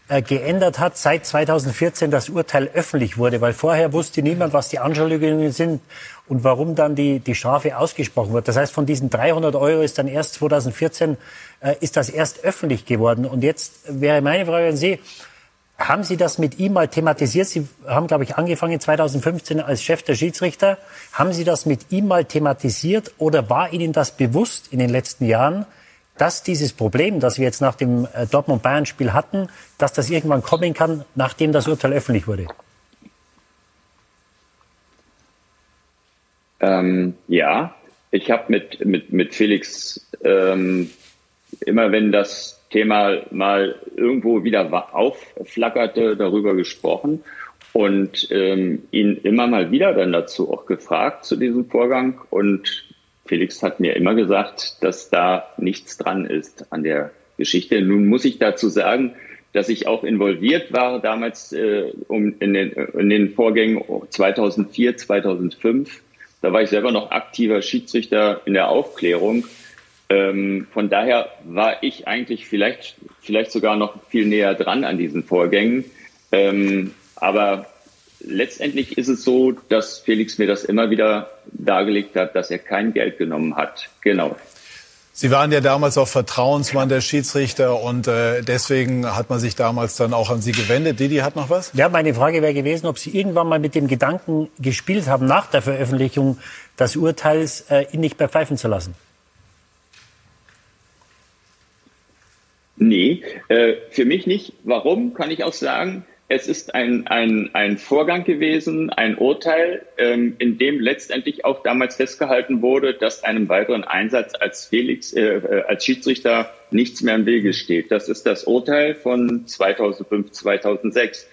äh, geändert hat, seit 2014 das Urteil öffentlich wurde, weil vorher wusste niemand, was die Anschuldigungen sind und warum dann die, die Strafe ausgesprochen wird. Das heißt, von diesen 300 Euro ist dann erst 2014 äh, ist das erst öffentlich geworden. Und jetzt wäre meine Frage an Sie, haben Sie das mit ihm mal thematisiert? Sie haben, glaube ich, angefangen 2015 als Chef der Schiedsrichter. Haben Sie das mit ihm mal thematisiert oder war Ihnen das bewusst in den letzten Jahren, dass dieses Problem, das wir jetzt nach dem äh, Dortmund-Bayern-Spiel hatten, dass das irgendwann kommen kann, nachdem das Urteil öffentlich wurde? Ähm, ja, ich habe mit, mit, mit Felix ähm, immer, wenn das Thema mal irgendwo wieder aufflackerte, darüber gesprochen und ähm, ihn immer mal wieder dann dazu auch gefragt zu diesem Vorgang. Und Felix hat mir immer gesagt, dass da nichts dran ist an der Geschichte. Nun muss ich dazu sagen, dass ich auch involviert war damals äh, um in, den, in den Vorgängen 2004, 2005. Da war ich selber noch aktiver Schiedsrichter in der Aufklärung. Ähm, von daher war ich eigentlich vielleicht, vielleicht sogar noch viel näher dran an diesen Vorgängen. Ähm, aber letztendlich ist es so, dass Felix mir das immer wieder dargelegt hat, dass er kein Geld genommen hat. Genau. Sie waren ja damals auch Vertrauensmann der Schiedsrichter und äh, deswegen hat man sich damals dann auch an Sie gewendet. Didi hat noch was? Ja, meine Frage wäre gewesen, ob Sie irgendwann mal mit dem Gedanken gespielt haben, nach der Veröffentlichung des Urteils äh, ihn nicht mehr pfeifen zu lassen. Nee, äh, für mich nicht. Warum, kann ich auch sagen. Es ist ein, ein, ein Vorgang gewesen, ein Urteil, ähm, in dem letztendlich auch damals festgehalten wurde, dass einem weiteren Einsatz als Felix, äh, äh als Schiedsrichter nichts mehr im Wege steht. Das ist das Urteil von 2005, 2006.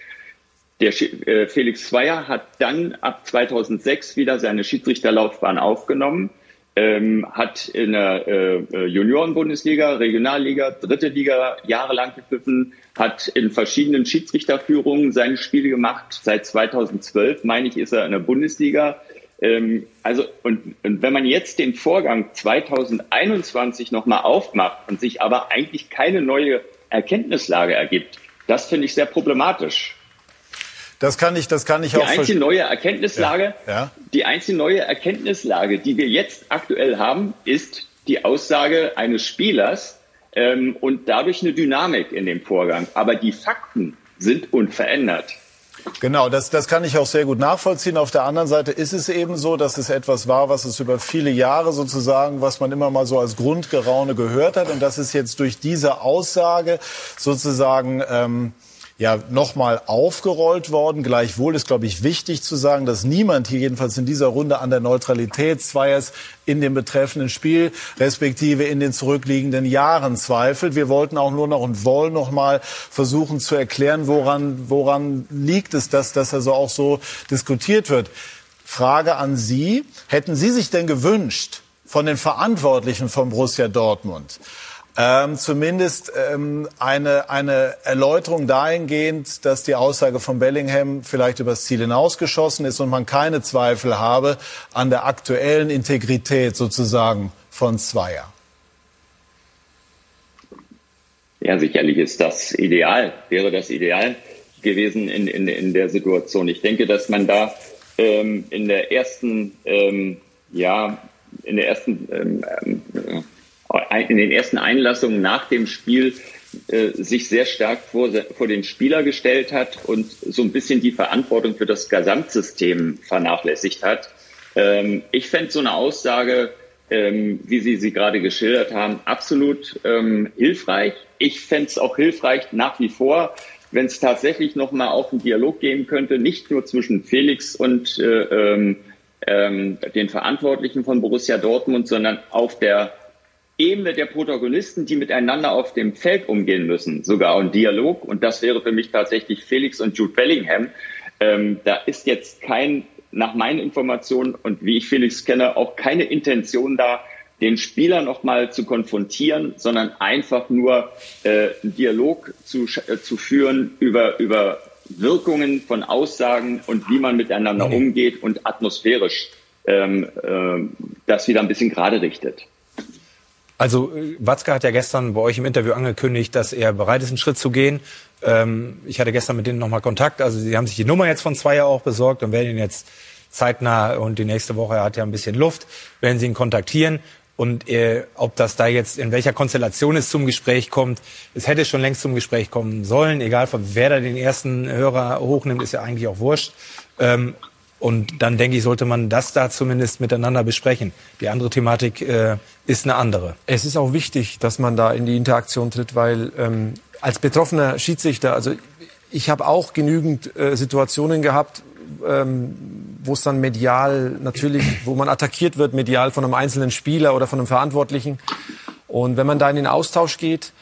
Der äh, Felix Zweier hat dann ab 2006 wieder seine Schiedsrichterlaufbahn aufgenommen ähm, hat in der äh, äh, Junioren-Bundesliga, Regionalliga, dritte Liga jahrelang gepfiffen, hat in verschiedenen Schiedsrichterführungen seine Spiele gemacht. Seit 2012, meine ich, ist er in der Bundesliga. Ähm, also, und, und wenn man jetzt den Vorgang 2021 nochmal aufmacht und sich aber eigentlich keine neue Erkenntnislage ergibt, das finde ich sehr problematisch. Das kann ich, das kann ich die auch. Einzige neue Erkenntnislage, ja. Ja. die einzige neue Erkenntnislage, die wir jetzt aktuell haben, ist die Aussage eines Spielers ähm, und dadurch eine Dynamik in dem Vorgang. Aber die Fakten sind unverändert. Genau, das, das kann ich auch sehr gut nachvollziehen. Auf der anderen Seite ist es eben so, dass es etwas war, was es über viele Jahre sozusagen, was man immer mal so als Grundgeraune gehört hat. Und das ist jetzt durch diese Aussage sozusagen ähm, ja nochmal aufgerollt worden. Gleichwohl ist, glaube ich, wichtig zu sagen, dass niemand hier jedenfalls in dieser Runde an der Neutralität Zweiers in dem betreffenden Spiel, respektive in den zurückliegenden Jahren zweifelt. Wir wollten auch nur noch und wollen noch mal versuchen zu erklären, woran, woran liegt es, dass das also auch so diskutiert wird. Frage an Sie. Hätten Sie sich denn gewünscht von den Verantwortlichen von Borussia Dortmund, ähm, zumindest ähm, eine, eine Erläuterung dahingehend, dass die Aussage von Bellingham vielleicht übers Ziel hinausgeschossen ist und man keine Zweifel habe an der aktuellen Integrität sozusagen von Zweier. Ja, sicherlich ist das ideal, wäre das ideal gewesen in, in, in der Situation. Ich denke, dass man da ähm, in der ersten, ähm, ja, in der ersten ähm, in den ersten Einlassungen nach dem Spiel äh, sich sehr stark vor, vor den Spieler gestellt hat und so ein bisschen die Verantwortung für das Gesamtsystem vernachlässigt hat. Ähm, ich fände so eine Aussage, ähm, wie Sie sie gerade geschildert haben, absolut ähm, hilfreich. Ich fände es auch hilfreich nach wie vor, wenn es tatsächlich nochmal auch einen Dialog geben könnte, nicht nur zwischen Felix und äh, ähm, den Verantwortlichen von Borussia Dortmund, sondern auf der Ebene der Protagonisten, die miteinander auf dem Feld umgehen müssen, sogar ein Dialog. Und das wäre für mich tatsächlich Felix und Jude Bellingham. Ähm, da ist jetzt kein, nach meinen Informationen und wie ich Felix kenne, auch keine Intention da, den Spieler nochmal zu konfrontieren, sondern einfach nur äh, einen Dialog zu, äh, zu führen über, über Wirkungen von Aussagen und wie man miteinander okay. umgeht und atmosphärisch ähm, äh, das wieder ein bisschen gerade richtet. Also äh, Watzke hat ja gestern bei euch im Interview angekündigt, dass er bereit ist, einen Schritt zu gehen. Ähm, ich hatte gestern mit denen nochmal Kontakt. Also sie haben sich die Nummer jetzt von Zweier auch besorgt und werden ihn jetzt zeitnah und die nächste Woche, er hat ja ein bisschen Luft, werden sie ihn kontaktieren. Und äh, ob das da jetzt in welcher Konstellation es zum Gespräch kommt, es hätte schon längst zum Gespräch kommen sollen. Egal, wer da den ersten Hörer hochnimmt, ist ja eigentlich auch wurscht. Ähm, und dann denke ich, sollte man das da zumindest miteinander besprechen. Die andere Thematik äh, ist eine andere. Es ist auch wichtig, dass man da in die Interaktion tritt, weil ähm, als betroffener Schiedsrichter, also ich habe auch genügend äh, Situationen gehabt, ähm, wo es dann medial natürlich, wo man attackiert wird, medial von einem einzelnen Spieler oder von einem Verantwortlichen. Und wenn man da in den Austausch geht,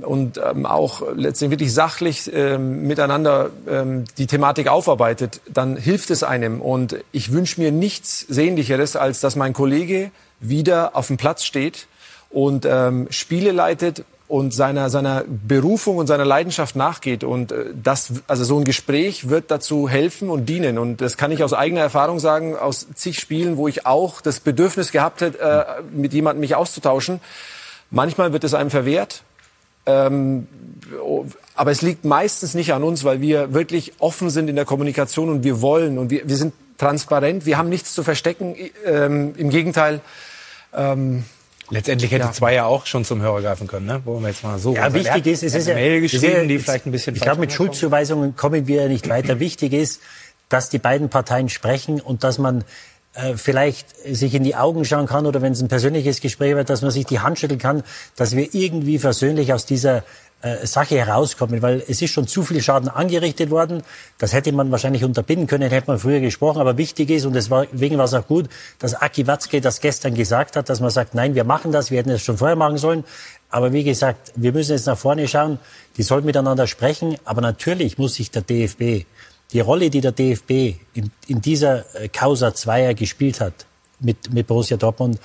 und ähm, auch letztendlich wirklich sachlich ähm, miteinander ähm, die Thematik aufarbeitet, dann hilft es einem. Und ich wünsche mir nichts Sehnlicheres, als dass mein Kollege wieder auf dem Platz steht und ähm, Spiele leitet und seiner, seiner Berufung und seiner Leidenschaft nachgeht. Und äh, das, also so ein Gespräch wird dazu helfen und dienen. Und das kann ich aus eigener Erfahrung sagen, aus zig Spielen, wo ich auch das Bedürfnis gehabt hätte, äh, mit jemandem mich auszutauschen. Manchmal wird es einem verwehrt. Ähm, aber es liegt meistens nicht an uns, weil wir wirklich offen sind in der Kommunikation und wir wollen und wir, wir sind transparent. Wir haben nichts zu verstecken. Ähm, Im Gegenteil. Ähm, Letztendlich hätte ja. zwei ja auch schon zum Hörer greifen können, ne? Wo wir jetzt mal so. Ja, wichtig ist, es ist ja, Mail geschrieben, die vielleicht ein bisschen. Ich glaube, mit Schuldzuweisungen kommen wir nicht weiter. wichtig ist, dass die beiden Parteien sprechen und dass man äh, vielleicht sich in die Augen schauen kann oder wenn es ein persönliches Gespräch wird, dass man sich die Hand schütteln kann, dass wir irgendwie versöhnlich aus dieser äh, Sache herauskommen, weil es ist schon zu viel Schaden angerichtet worden. Das hätte man wahrscheinlich unterbinden können, hätte man früher gesprochen. Aber wichtig ist, und deswegen war es auch gut, dass Aki Watzke das gestern gesagt hat, dass man sagt, nein, wir machen das, wir hätten es schon vorher machen sollen. Aber wie gesagt, wir müssen jetzt nach vorne schauen. Die sollen miteinander sprechen. Aber natürlich muss sich der DFB, die Rolle, die der DFB in, in dieser äh, Causa Zweier gespielt hat mit, mit Borussia Dortmund,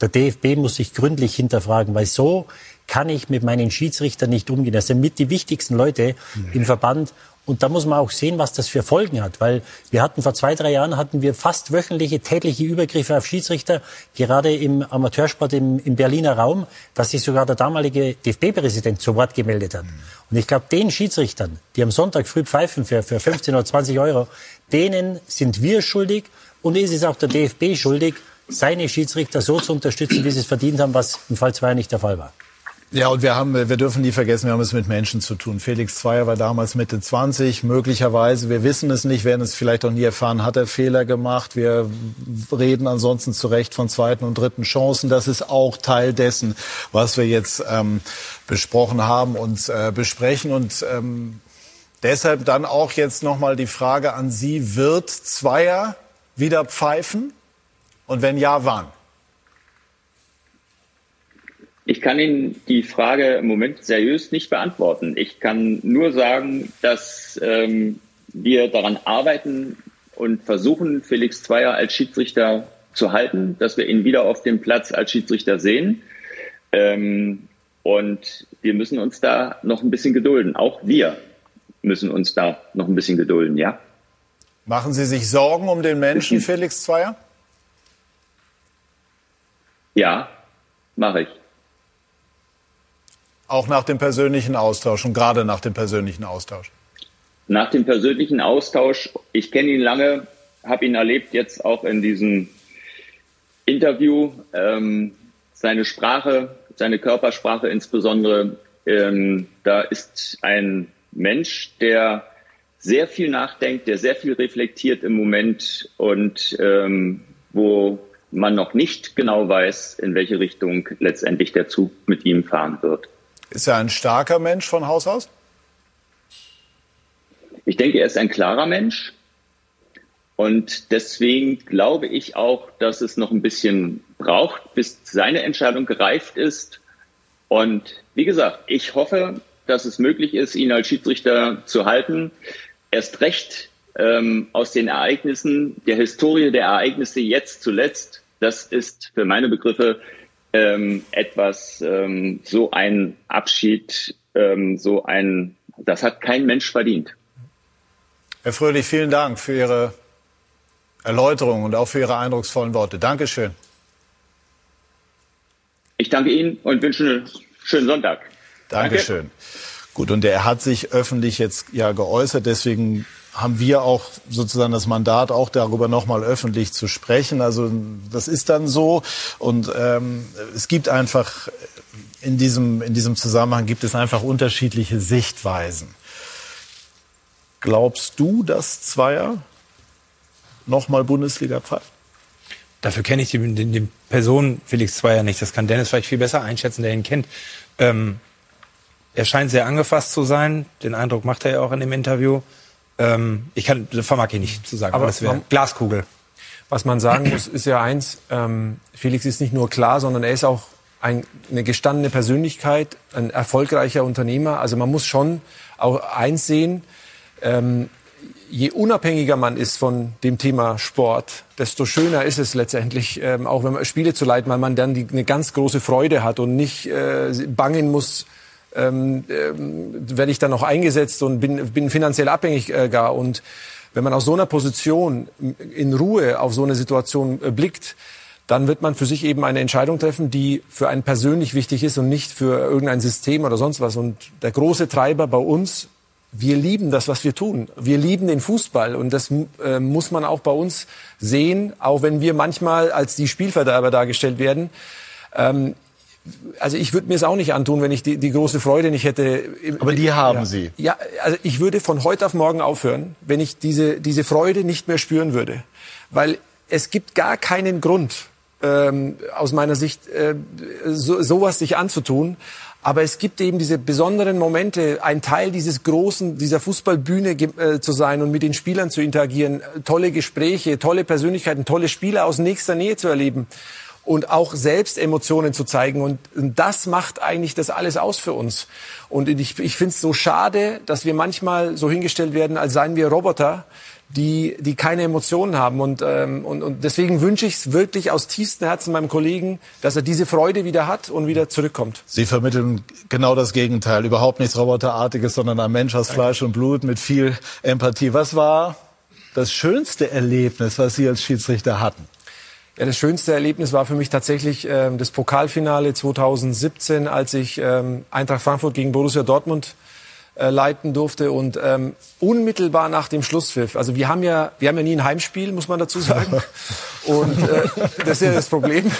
der DFB muss sich gründlich hinterfragen, weil so kann ich mit meinen Schiedsrichtern nicht umgehen. Das sind mit die wichtigsten Leute im Verband. Und da muss man auch sehen, was das für Folgen hat, weil wir hatten vor zwei, drei Jahren hatten wir fast wöchentliche, tägliche Übergriffe auf Schiedsrichter, gerade im Amateursport im, im Berliner Raum, dass sich sogar der damalige DFB-Präsident zu Wort gemeldet hat. Und ich glaube, den Schiedsrichtern, die am Sonntag früh pfeifen für, für 15 oder 20 Euro, denen sind wir schuldig und es ist auch der DFB schuldig, seine Schiedsrichter so zu unterstützen, wie sie es verdient haben, was im Fall 2 nicht der Fall war. Ja, und wir haben, wir dürfen nie vergessen, wir haben es mit Menschen zu tun. Felix Zweier war damals Mitte 20, möglicherweise, wir wissen es nicht, werden es vielleicht auch nie erfahren, hat er Fehler gemacht. Wir reden ansonsten zu Recht von zweiten und dritten Chancen. Das ist auch Teil dessen, was wir jetzt ähm, besprochen haben und äh, besprechen. Und ähm, deshalb dann auch jetzt nochmal die Frage an Sie, wird Zweier wieder pfeifen? Und wenn ja, wann? Ich kann Ihnen die Frage im Moment seriös nicht beantworten. Ich kann nur sagen, dass ähm, wir daran arbeiten und versuchen, Felix Zweier als Schiedsrichter zu halten, dass wir ihn wieder auf dem Platz als Schiedsrichter sehen. Ähm, und wir müssen uns da noch ein bisschen gedulden. Auch wir müssen uns da noch ein bisschen gedulden, ja. Machen Sie sich Sorgen um den Menschen, Felix Zweier? Ja, mache ich. Auch nach dem persönlichen Austausch und gerade nach dem persönlichen Austausch. Nach dem persönlichen Austausch, ich kenne ihn lange, habe ihn erlebt jetzt auch in diesem Interview. Ähm, seine Sprache, seine Körpersprache insbesondere, ähm, da ist ein Mensch, der sehr viel nachdenkt, der sehr viel reflektiert im Moment und ähm, wo man noch nicht genau weiß, in welche Richtung letztendlich der Zug mit ihm fahren wird. Ist er ein starker Mensch von Haus aus? Ich denke, er ist ein klarer Mensch. Und deswegen glaube ich auch, dass es noch ein bisschen braucht, bis seine Entscheidung gereift ist. Und wie gesagt, ich hoffe, dass es möglich ist, ihn als Schiedsrichter zu halten. Erst recht ähm, aus den Ereignissen, der Historie der Ereignisse jetzt zuletzt. Das ist für meine Begriffe ähm, etwas, ähm, so ein Abschied, ähm, so ein, das hat kein Mensch verdient. Herr Fröhlich, vielen Dank für Ihre Erläuterung und auch für Ihre eindrucksvollen Worte. Dankeschön. Ich danke Ihnen und wünsche einen schönen Sonntag. Dankeschön. Danke. Gut, und er hat sich öffentlich jetzt ja geäußert, deswegen haben wir auch sozusagen das Mandat, auch darüber nochmal öffentlich zu sprechen. Also das ist dann so. Und ähm, es gibt einfach in diesem, in diesem Zusammenhang gibt es einfach unterschiedliche Sichtweisen. Glaubst du, dass Zweier nochmal Bundesliga pfeift? Dafür kenne ich die, die, die, Person Felix Zweier nicht. Das kann Dennis vielleicht viel besser einschätzen, der ihn kennt. Ähm, er scheint sehr angefasst zu sein. Den Eindruck macht er ja auch in dem Interview. Ähm, ich kann, vermag ich nicht zu sagen, aber das wäre Glaskugel. Was man sagen muss, ist ja eins, ähm, Felix ist nicht nur klar, sondern er ist auch ein, eine gestandene Persönlichkeit, ein erfolgreicher Unternehmer. Also man muss schon auch eins sehen, ähm, je unabhängiger man ist von dem Thema Sport, desto schöner ist es letztendlich, ähm, auch wenn man Spiele zu leiten, weil man dann die, eine ganz große Freude hat und nicht äh, bangen muss, ähm, ähm, werde ich dann noch eingesetzt und bin, bin finanziell abhängig äh, gar. Und wenn man aus so einer Position in Ruhe auf so eine Situation äh, blickt, dann wird man für sich eben eine Entscheidung treffen, die für einen persönlich wichtig ist und nicht für irgendein System oder sonst was. Und der große Treiber bei uns, wir lieben das, was wir tun. Wir lieben den Fußball und das äh, muss man auch bei uns sehen, auch wenn wir manchmal als die Spielverderber dargestellt werden. Ähm, also ich würde mir es auch nicht antun, wenn ich die, die große Freude nicht hätte. Aber die haben ja. Sie. Ja, also ich würde von heute auf morgen aufhören, wenn ich diese, diese Freude nicht mehr spüren würde. Weil es gibt gar keinen Grund, ähm, aus meiner Sicht, äh, so, sowas sich anzutun. Aber es gibt eben diese besonderen Momente, ein Teil dieses großen, dieser Fußballbühne äh, zu sein und mit den Spielern zu interagieren, tolle Gespräche, tolle Persönlichkeiten, tolle Spieler aus nächster Nähe zu erleben und auch selbst Emotionen zu zeigen. Und, das macht eigentlich das alles aus für uns. Und ich, ich finde es so schade, dass wir manchmal so hingestellt werden, als seien wir Roboter, die, die keine Emotionen haben. Und, ähm, und, und deswegen wünsche ich es wirklich aus tiefstem Herzen meinem Kollegen, dass er diese Freude wieder hat und wieder zurückkommt. Sie vermitteln genau das Gegenteil. Überhaupt nichts Roboterartiges, sondern ein Mensch aus Fleisch und Blut mit viel Empathie. Was war das schönste Erlebnis, was Sie als Schiedsrichter hatten? Ja, das schönste Erlebnis war für mich tatsächlich ähm, das Pokalfinale 2017, als ich ähm, Eintracht Frankfurt gegen Borussia Dortmund äh, leiten durfte und ähm, unmittelbar nach dem Schlusspfiff. Also wir haben ja, wir haben ja nie ein Heimspiel, muss man dazu sagen. Und äh, das ist ja das Problem.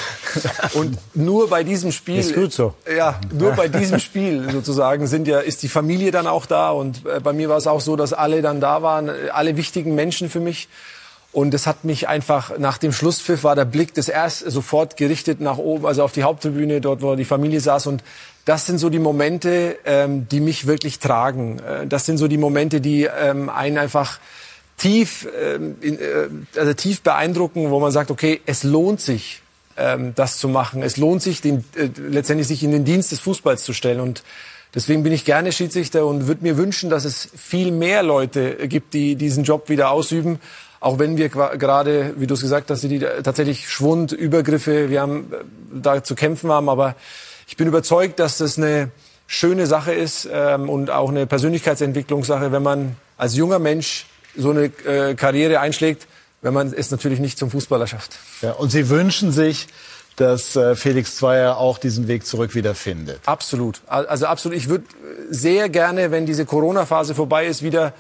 Und nur bei diesem Spiel, ist gut so. Ja, nur bei diesem Spiel sozusagen sind ja ist die Familie dann auch da und äh, bei mir war es auch so, dass alle dann da waren, alle wichtigen Menschen für mich. Und es hat mich einfach, nach dem Schlusspfiff war der Blick des erst sofort gerichtet nach oben, also auf die Haupttribüne, dort wo die Familie saß. Und das sind so die Momente, ähm, die mich wirklich tragen. Äh, das sind so die Momente, die ähm, einen einfach tief, ähm, äh, also tief beeindrucken, wo man sagt, okay, es lohnt sich, ähm, das zu machen. Es lohnt sich, den, äh, letztendlich sich in den Dienst des Fußballs zu stellen. Und deswegen bin ich gerne Schiedsrichter und würde mir wünschen, dass es viel mehr Leute gibt, die diesen Job wieder ausüben auch wenn wir gerade, wie du es gesagt hast, die tatsächlich Schwund, Übergriffe, wir haben äh, da zu kämpfen haben, aber ich bin überzeugt, dass das eine schöne Sache ist ähm, und auch eine Persönlichkeitsentwicklungssache, wenn man als junger Mensch so eine äh, Karriere einschlägt, wenn man es natürlich nicht zum Fußballer schafft. Ja, und Sie wünschen sich, dass äh, Felix Zweier auch diesen Weg zurück wiederfindet. Absolut. Also absolut. Ich würde sehr gerne, wenn diese Corona-Phase vorbei ist, wieder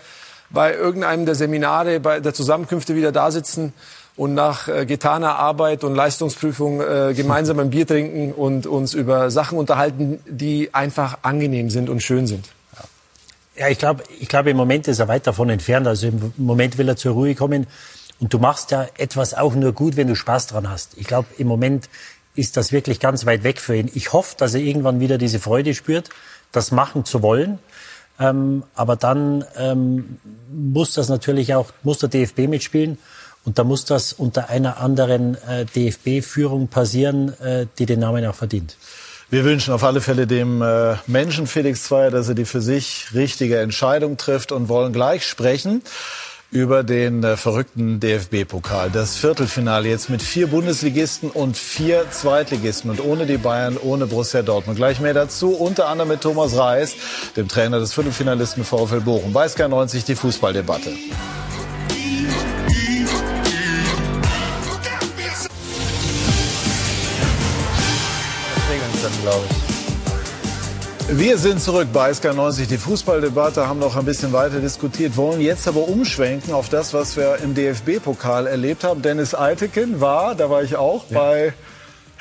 bei irgendeinem der Seminare, bei der Zusammenkünfte wieder da sitzen und nach äh, getaner Arbeit und Leistungsprüfung äh, gemeinsam ein Bier trinken und uns über Sachen unterhalten, die einfach angenehm sind und schön sind. Ja, ich glaube, ich glaube, im Moment ist er weit davon entfernt. Also im Moment will er zur Ruhe kommen. Und du machst ja etwas auch nur gut, wenn du Spaß dran hast. Ich glaube, im Moment ist das wirklich ganz weit weg für ihn. Ich hoffe, dass er irgendwann wieder diese Freude spürt, das machen zu wollen. Ähm, aber dann ähm, muss das natürlich auch, muss der DFB mitspielen. Und da muss das unter einer anderen äh, DFB-Führung passieren, äh, die den Namen auch verdient. Wir wünschen auf alle Fälle dem äh, Menschen Felix Zweier, dass er die für sich richtige Entscheidung trifft und wollen gleich sprechen über den äh, verrückten DFB-Pokal. Das Viertelfinale jetzt mit vier Bundesligisten und vier Zweitligisten und ohne die Bayern, ohne Borussia Dortmund. Gleich mehr dazu, unter anderem mit Thomas Reis, dem Trainer des Viertelfinalisten VfL Bochum. Bei SK90 die Fußballdebatte. glaube ich. Wir sind zurück bei SK90, die Fußballdebatte, haben noch ein bisschen weiter diskutiert, wollen jetzt aber umschwenken auf das, was wir im DFB-Pokal erlebt haben. Dennis Eitekin war, da war ich auch, ja. bei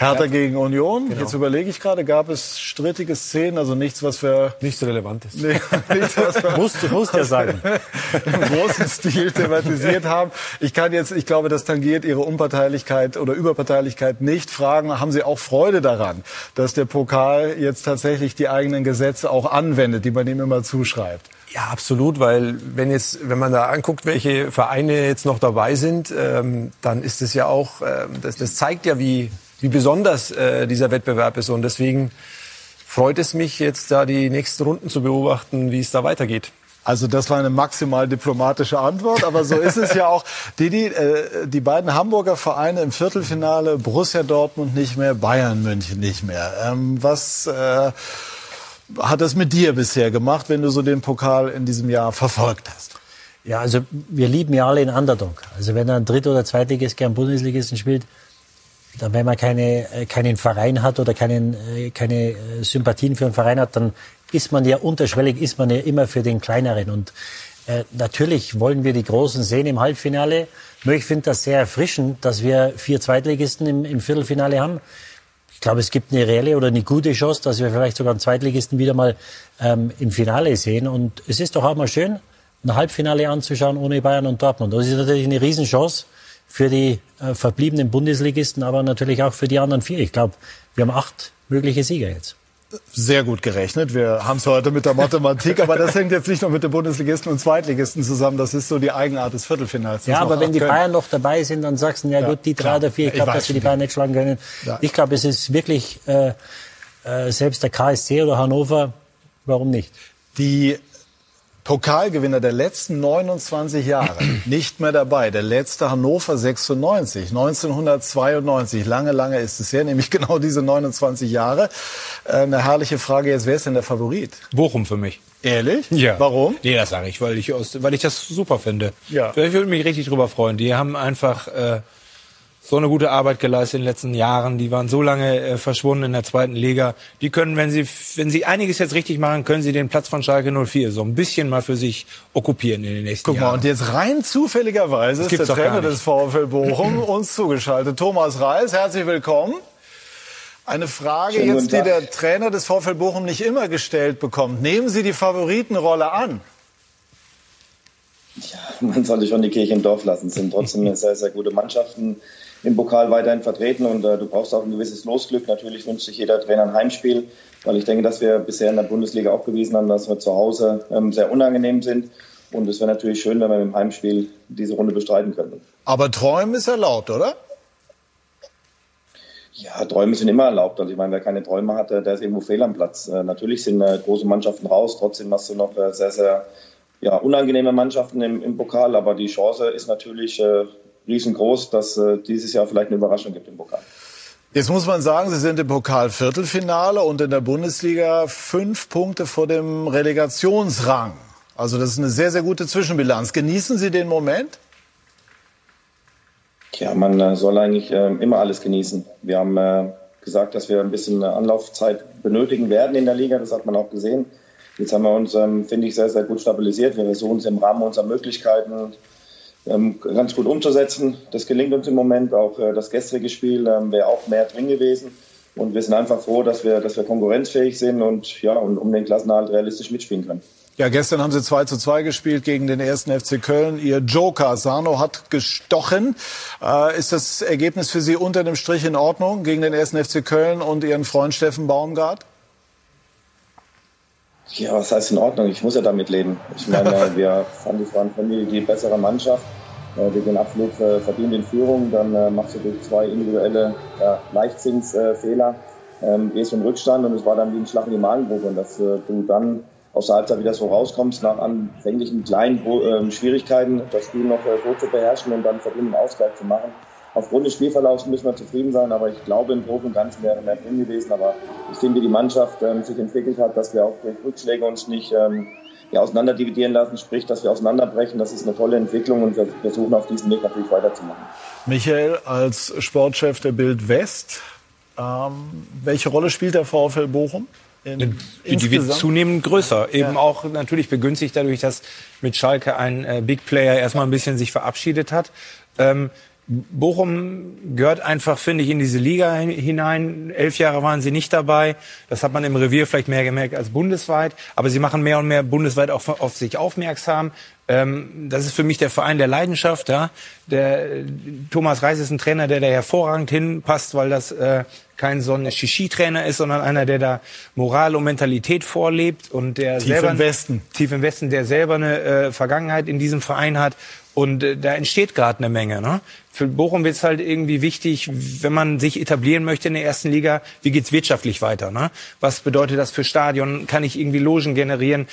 Hertha gegen Union. Genau. Jetzt überlege ich gerade, gab es strittige Szenen, also nichts, was wir... Nichts Relevantes. Nee, nichts, was wir musst, musst ja sagen. Im großen Stil thematisiert haben. Ich kann jetzt, ich glaube, das tangiert Ihre Unparteilichkeit oder Überparteilichkeit nicht. Fragen, haben Sie auch Freude daran, dass der Pokal jetzt tatsächlich die eigenen Gesetze auch anwendet, die man ihm immer zuschreibt? Ja, absolut, weil wenn jetzt, wenn man da anguckt, welche Vereine jetzt noch dabei sind, ähm, dann ist es ja auch, ähm, das, das zeigt ja, wie wie besonders äh, dieser Wettbewerb ist. Und deswegen freut es mich jetzt da die nächsten Runden zu beobachten, wie es da weitergeht. Also das war eine maximal diplomatische Antwort, aber so ist es ja auch. Didi, äh, die beiden Hamburger Vereine im Viertelfinale, Borussia Dortmund nicht mehr, Bayern München nicht mehr. Ähm, was äh, hat das mit dir bisher gemacht, wenn du so den Pokal in diesem Jahr verfolgt hast? Ja, also wir lieben ja alle den Underdog. Also wenn ein Dritt- oder Zweitligist gern Bundesligisten spielt, dann wenn man keine, äh, keinen Verein hat oder keinen, äh, keine äh, Sympathien für einen Verein hat, dann ist man ja unterschwellig, ist man ja immer für den Kleineren. Und äh, natürlich wollen wir die Großen sehen im Halbfinale. Nur ich finde das sehr erfrischend, dass wir vier Zweitligisten im, im Viertelfinale haben. Ich glaube, es gibt eine reelle oder eine gute Chance, dass wir vielleicht sogar einen Zweitligisten wieder mal ähm, im Finale sehen. Und es ist doch auch mal schön, ein Halbfinale anzuschauen ohne Bayern und Dortmund. Das ist natürlich eine Riesenchance für die äh, verbliebenen Bundesligisten, aber natürlich auch für die anderen vier. Ich glaube, wir haben acht mögliche Sieger jetzt sehr gut gerechnet. Wir haben es heute mit der Mathematik, aber das hängt jetzt nicht nur mit den Bundesligisten und Zweitligisten zusammen. Das ist so die Eigenart des Viertelfinals. Ja, aber wenn die können. Bayern noch dabei sind, dann sagst du, ja, ja gut, die drei oder vier, ich glaube, dass wir die Bayern nicht schlagen können. Ja. Ich glaube, es ist wirklich äh, äh, selbst der KSC oder Hannover, warum nicht? Die Pokalgewinner der letzten 29 Jahre nicht mehr dabei. Der letzte Hannover 96, 1992. Lange, lange ist es her, nämlich genau diese 29 Jahre. Äh, eine herrliche Frage jetzt, wer ist denn der Favorit? Bochum für mich. Ehrlich? Ja. Warum? Nee, das sage ich, weil ich, aus, weil ich das super finde. Ja. Ich würde mich richtig drüber freuen. Die haben einfach äh, so eine gute Arbeit geleistet in den letzten Jahren. Die waren so lange äh, verschwunden in der zweiten Liga. Die können, wenn sie, wenn sie einiges jetzt richtig machen, können sie den Platz von Schalke 04 so ein bisschen mal für sich okkupieren in den nächsten Guck mal, Jahren. und jetzt rein zufälligerweise ist der Trainer des VfL Bochum uns zugeschaltet. Thomas Reis, herzlich willkommen. Eine Frage Schönen jetzt, die der Trainer des VfL Bochum nicht immer gestellt bekommt. Nehmen Sie die Favoritenrolle an? Ja, man sollte schon die Kirche im Dorf lassen. Es sind trotzdem sehr, sehr gute Mannschaften im Pokal weiterhin vertreten und äh, du brauchst auch ein gewisses Losglück. Natürlich wünscht sich jeder Trainer ein Heimspiel, weil ich denke, dass wir bisher in der Bundesliga auch bewiesen haben, dass wir zu Hause ähm, sehr unangenehm sind. Und es wäre natürlich schön, wenn wir im Heimspiel diese Runde bestreiten könnten. Aber träumen ist erlaubt, oder? Ja, Träume sind immer erlaubt. Also ich meine, wer keine Träume hat, der ist irgendwo fehl am Platz. Äh, natürlich sind äh, große Mannschaften raus. Trotzdem hast du noch äh, sehr, sehr ja, unangenehme Mannschaften im, im Pokal. Aber die Chance ist natürlich äh, riesengroß, dass äh, dieses Jahr vielleicht eine Überraschung gibt im Pokal. Jetzt muss man sagen, Sie sind im Pokal-Viertelfinale und in der Bundesliga fünf Punkte vor dem Relegationsrang. Also das ist eine sehr, sehr gute Zwischenbilanz. Genießen Sie den Moment? Ja, man äh, soll eigentlich äh, immer alles genießen. Wir haben äh, gesagt, dass wir ein bisschen Anlaufzeit benötigen werden in der Liga. Das hat man auch gesehen. Jetzt haben wir uns, ähm, finde ich, sehr, sehr gut stabilisiert. Wir versuchen es im Rahmen unserer Möglichkeiten ganz gut umzusetzen. Das gelingt uns im Moment. Auch äh, das gestrige Spiel ähm, wäre auch mehr drin gewesen. Und wir sind einfach froh, dass wir, dass wir konkurrenzfähig sind und ja, und um den Klassenhalt realistisch mitspielen können. Ja, gestern haben sie 2 zu 2 gespielt gegen den ersten FC Köln. Ihr Joker Sano hat gestochen. Äh, ist das Ergebnis für Sie unter dem Strich in Ordnung gegen den ersten FC Köln und Ihren Freund Steffen Baumgart? Ja, was heißt in Ordnung? Ich muss ja damit leben. Ich meine, wir fanden, waren die, die bessere Mannschaft. Äh, wir gehen absolut äh, verdient in Führung. Dann äh, machst du durch zwei individuelle ja, Leichtzinsfehler, ähm, gehst im Rückstand und es war dann wie ein Schlag in die Magengrube. Und dass du dann aus der Halbzeit wieder so rauskommst nach anfänglichen kleinen Schwierigkeiten, das Spiel noch so zu beherrschen und dann verdient einen Ausgleich zu machen aufgrund des Spielverlaufs müssen wir zufrieden sein, aber ich glaube, im Großen und Ganzen wäre mehr drin gewesen. Aber ich finde, wie die Mannschaft ähm, sich entwickelt hat, dass wir auch durch Rückschläge uns nicht ähm, ja, auseinanderdividieren lassen, sprich, dass wir auseinanderbrechen, das ist eine tolle Entwicklung und wir versuchen auf diesem Weg natürlich weiterzumachen. Michael, als Sportchef der Bild West, ähm, welche Rolle spielt der VfL Bochum? In, die wird zunehmend größer. Eben ja. auch natürlich begünstigt dadurch, dass mit Schalke ein äh, Big Player erstmal ein bisschen sich verabschiedet hat. Ähm, Bochum gehört einfach, finde ich, in diese Liga hinein. Elf Jahre waren sie nicht dabei. Das hat man im Revier vielleicht mehr gemerkt als bundesweit. Aber sie machen mehr und mehr bundesweit auch auf sich aufmerksam. Ähm, das ist für mich der Verein der Leidenschaft. Ja? Der, Thomas Reis ist ein Trainer, der da hervorragend hinpasst, weil das äh, kein so ein Shishi-Trainer ist, sondern einer, der da Moral und Mentalität vorlebt und der tief selber im Westen, tief im Westen, der selber eine äh, Vergangenheit in diesem Verein hat und äh, da entsteht gerade eine Menge. Ne? Für Bochum wird es halt irgendwie wichtig, wenn man sich etablieren möchte in der ersten Liga, wie geht's wirtschaftlich weiter? Ne? Was bedeutet das für Stadion? Kann ich irgendwie Logen generieren?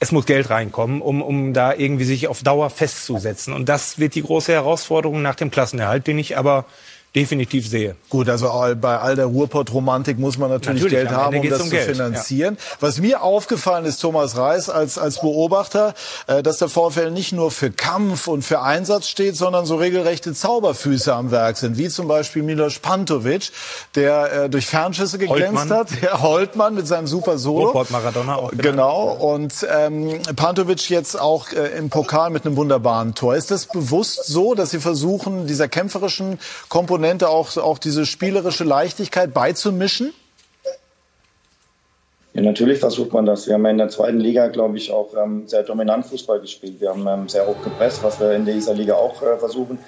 Es muss Geld reinkommen, um, um da irgendwie sich auf Dauer festzusetzen. Und das wird die große Herausforderung nach dem Klassenerhalt, den ich aber definitiv sehe. Gut, also bei all der Ruhrpott-Romantik muss man natürlich, natürlich Geld haben, um das um zu Geld. finanzieren. Ja. Was mir aufgefallen ist, Thomas Reis, als, als Beobachter, äh, dass der VfL nicht nur für Kampf und für Einsatz steht, sondern so regelrechte Zauberfüße am Werk sind, wie zum Beispiel Milos Pantovic, der äh, durch Fernschüsse geglänzt Holtmann. hat. Herr Holtmann mit seinem super Solo. Ruhrpott Maradona auch. Genau. Und ähm, Pantovic jetzt auch äh, im Pokal mit einem wunderbaren Tor. Ist das bewusst so, dass Sie versuchen, dieser kämpferischen Komponente Komponente auch, auch diese spielerische Leichtigkeit beizumischen? Ja, natürlich versucht man das. Wir haben in der zweiten Liga, glaube ich, auch ähm, sehr dominant Fußball gespielt. Wir haben ähm, sehr hoch gepresst, was wir in dieser Liga auch äh, versuchen.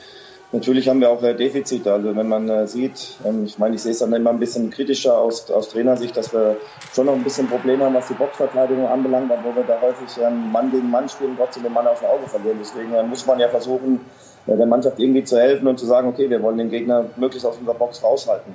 Natürlich haben wir auch äh, Defizite. Also wenn man äh, sieht, ähm, ich meine, ich sehe es dann immer ein bisschen kritischer aus, aus Trainersicht, dass wir schon noch ein bisschen Probleme haben, was die Boxverteidigung anbelangt, wo wir da häufig ähm, Mann gegen Mann spielen, trotzdem den Mann aus dem Auge verlieren. Deswegen äh, muss man ja versuchen, der Mannschaft irgendwie zu helfen und zu sagen, okay, wir wollen den Gegner möglichst aus unserer Box raushalten.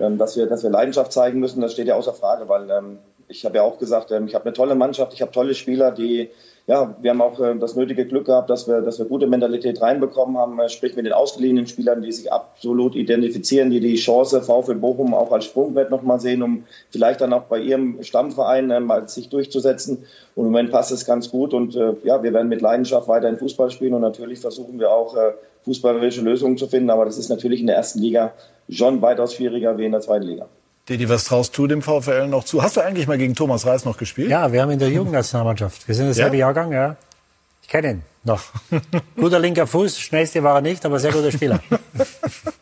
Ähm, dass, wir, dass wir Leidenschaft zeigen müssen, das steht ja außer Frage, weil ähm, ich habe ja auch gesagt, ähm, ich habe eine tolle Mannschaft, ich habe tolle Spieler, die ja, wir haben auch äh, das nötige Glück gehabt, dass wir, dass wir gute Mentalität reinbekommen haben, äh, sprich mit den ausgeliehenen Spielern, die sich absolut identifizieren, die die Chance VfL Bochum auch als Sprungbrett nochmal sehen, um vielleicht dann auch bei ihrem Stammverein äh, mal sich durchzusetzen. Und im Moment passt es ganz gut und äh, ja, wir werden mit Leidenschaft weiterhin Fußball spielen und natürlich versuchen wir auch äh, fußballerische Lösungen zu finden, aber das ist natürlich in der ersten Liga schon weitaus schwieriger wie in der zweiten Liga. Didi, was traust du dem VfL noch zu? Hast du eigentlich mal gegen Thomas Reis noch gespielt? Ja, wir haben in der Jugendnationalmannschaft. Wir sind derselbe ja? Jahrgang, ja. Ich kenne ihn noch. guter linker Fuß, schnellste war er nicht, aber sehr guter Spieler.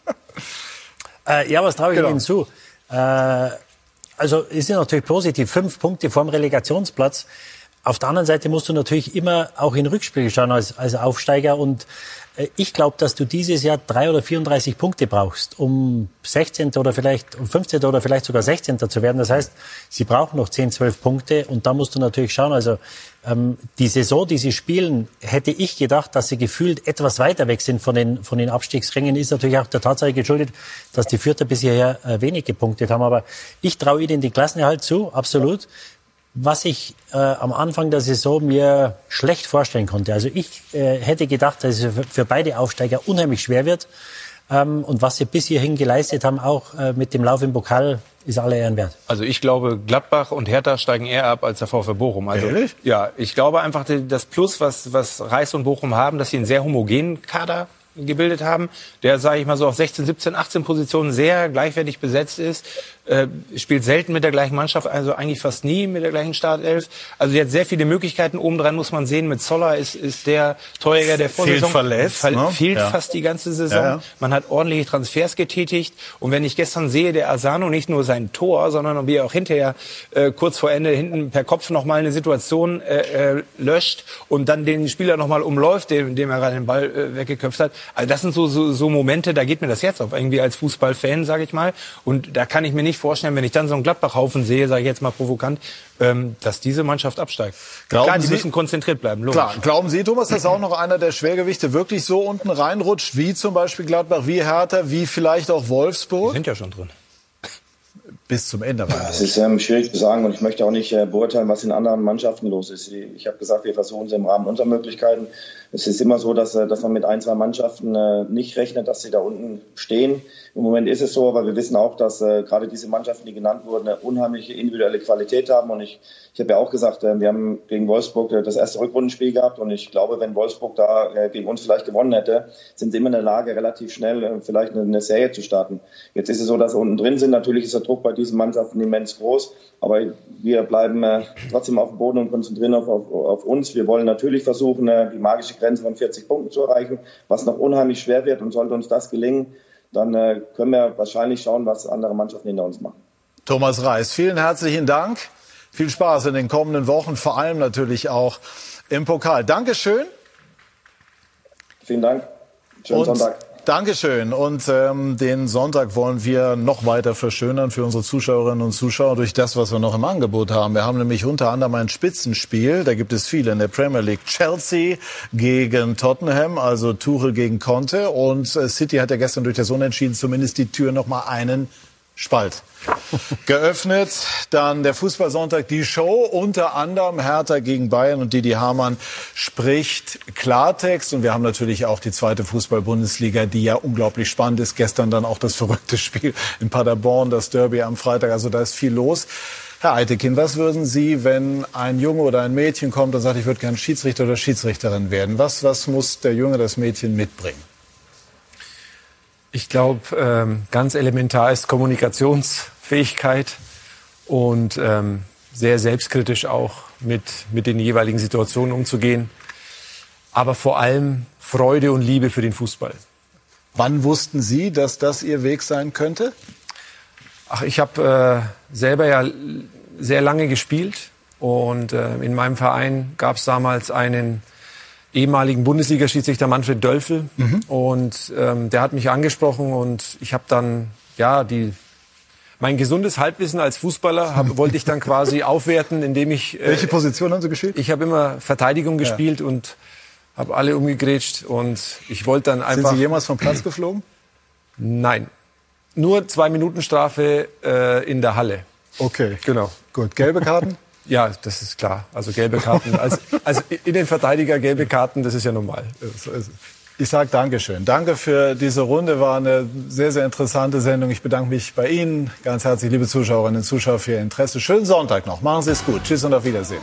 äh, ja, was traue ich genau. Ihnen zu? Äh, also es ist natürlich positiv, fünf Punkte vorm Relegationsplatz. Auf der anderen Seite musst du natürlich immer auch in Rückspiel schauen als, als Aufsteiger und äh, ich glaube, dass du dieses Jahr drei oder 34 Punkte brauchst, um 16. oder vielleicht um 15. oder vielleicht sogar 16. zu werden. Das heißt, sie brauchen noch 10, 12 Punkte und da musst du natürlich schauen. Also ähm, die Saison, die sie spielen, hätte ich gedacht, dass sie gefühlt etwas weiter weg sind von den, von den Abstiegsrängen, ist natürlich auch der Tatsache geschuldet, dass die Vierter bisher äh, wenig gepunktet haben. Aber ich traue ihnen die Klassenerhalt zu, absolut was ich äh, am Anfang der Saison mir schlecht vorstellen konnte. Also ich äh, hätte gedacht, dass es für beide Aufsteiger unheimlich schwer wird. Ähm, und was sie bis hierhin geleistet haben, auch äh, mit dem Lauf im Pokal, ist alle Ehren wert. Also ich glaube, Gladbach und Hertha steigen eher ab als der VfB Bochum. Also, Ehrlich? Ja, ich glaube einfach, das Plus, was, was Reis und Bochum haben, dass sie einen sehr homogenen Kader gebildet haben, der, sage ich mal so, auf 16, 17, 18 Positionen sehr gleichwertig besetzt ist, äh, spielt selten mit der gleichen Mannschaft, also eigentlich fast nie mit der gleichen Startelf. Also die hat sehr viele Möglichkeiten. Obendrein muss man sehen, mit Zoller ist, ist der Torjäger der Vorsaison. Fehlt verletzt. Ver ne? Fehlt ja. fast die ganze Saison. Ja. Man hat ordentliche Transfers getätigt. Und wenn ich gestern sehe, der Asano nicht nur sein Tor, sondern wie er auch hinterher äh, kurz vor Ende hinten per Kopf nochmal eine Situation äh, äh, löscht und dann den Spieler nochmal umläuft, dem, dem er gerade den Ball äh, weggeköpft hat. Also das sind so, so, so Momente, da geht mir das Herz auf, irgendwie als Fußballfan, sage ich mal. Und da kann ich mir nicht vorstellen, wenn ich dann so einen Gladbach-Haufen sehe, sage ich jetzt mal provokant, ähm, dass diese Mannschaft absteigt. Glauben Klar, die Sie, müssen konzentriert bleiben. Logisch. Klar. Glauben Sie, Thomas, dass auch noch einer der Schwergewichte wirklich so unten reinrutscht, wie zum Beispiel Gladbach, wie Hertha, wie vielleicht auch Wolfsburg? Die sind ja schon drin bis zum Ende rein. Es ist ähm, schwierig zu sagen und ich möchte auch nicht äh, beurteilen, was in anderen Mannschaften los ist. Ich habe gesagt, wir versuchen es im Rahmen unserer Möglichkeiten. Es ist immer so, dass, äh, dass man mit ein, zwei Mannschaften äh, nicht rechnet, dass sie da unten stehen. Im Moment ist es so, aber wir wissen auch, dass äh, gerade diese Mannschaften, die genannt wurden, eine unheimliche individuelle Qualität haben. Und ich, ich habe ja auch gesagt, wir haben gegen Wolfsburg das erste Rückrundenspiel gehabt. Und ich glaube, wenn Wolfsburg da gegen uns vielleicht gewonnen hätte, sind sie immer in der Lage, relativ schnell vielleicht eine, Serie zu starten. Jetzt ist es so, dass sie unten drin sind. Natürlich ist der Druck bei diesen Mannschaften immens groß. Aber wir bleiben trotzdem auf dem Boden und konzentrieren auf, auf, auf uns. Wir wollen natürlich versuchen, die magische Grenze von 40 Punkten zu erreichen, was noch unheimlich schwer wird. Und sollte uns das gelingen, dann äh, können wir wahrscheinlich schauen, was andere Mannschaften hinter uns machen. Thomas Reis, vielen herzlichen Dank. Viel Spaß in den kommenden Wochen, vor allem natürlich auch im Pokal. Dankeschön. Vielen Dank. Schönen Und Sonntag. Dankeschön. Und ähm, den Sonntag wollen wir noch weiter verschönern für unsere Zuschauerinnen und Zuschauer durch das, was wir noch im Angebot haben. Wir haben nämlich unter anderem ein Spitzenspiel. Da gibt es viele in der Premier League. Chelsea gegen Tottenham, also Tuchel gegen Conte. Und äh, City hat ja gestern durch das Unentschieden zumindest die Tür noch mal einen Spalt. Geöffnet dann der Fußballsonntag die Show, unter anderem Hertha gegen Bayern und Didi Hamann spricht Klartext und wir haben natürlich auch die zweite Fußball-Bundesliga, die ja unglaublich spannend ist. Gestern dann auch das verrückte Spiel in Paderborn, das Derby am Freitag, also da ist viel los. Herr Eitekin, was würden Sie, wenn ein Junge oder ein Mädchen kommt und sagt, ich würde gerne Schiedsrichter oder Schiedsrichterin werden? Was, was muss der Junge, das Mädchen mitbringen? Ich glaube, ähm, ganz elementar ist Kommunikationsfähigkeit und ähm, sehr selbstkritisch auch mit, mit den jeweiligen Situationen umzugehen. Aber vor allem Freude und Liebe für den Fußball. Wann wussten Sie, dass das Ihr Weg sein könnte? Ach, ich habe äh, selber ja sehr lange gespielt und äh, in meinem Verein gab es damals einen ehemaligen Bundesliga-Schiedsrichter Manfred Dölfel. Mhm. Und ähm, der hat mich angesprochen und ich habe dann, ja, die mein gesundes Halbwissen als Fußballer hab, wollte ich dann quasi aufwerten, indem ich... Äh, Welche Position haben Sie gespielt? Ich habe immer Verteidigung gespielt ja. und habe alle umgegrätscht und ich wollte dann einfach... Sind Sie jemals vom Platz geflogen? Nein. Nur zwei Minuten Strafe äh, in der Halle. Okay. Genau. Gut. Gelbe Karten? Ja, das ist klar. Also gelbe Karten. Als, als Innenverteidiger gelbe Karten, das ist ja normal. Ich sage Dankeschön. Danke für diese Runde. War eine sehr, sehr interessante Sendung. Ich bedanke mich bei Ihnen ganz herzlich, liebe Zuschauerinnen und Zuschauer, für Ihr Interesse. Schönen Sonntag noch. Machen Sie es gut. Tschüss und auf Wiedersehen.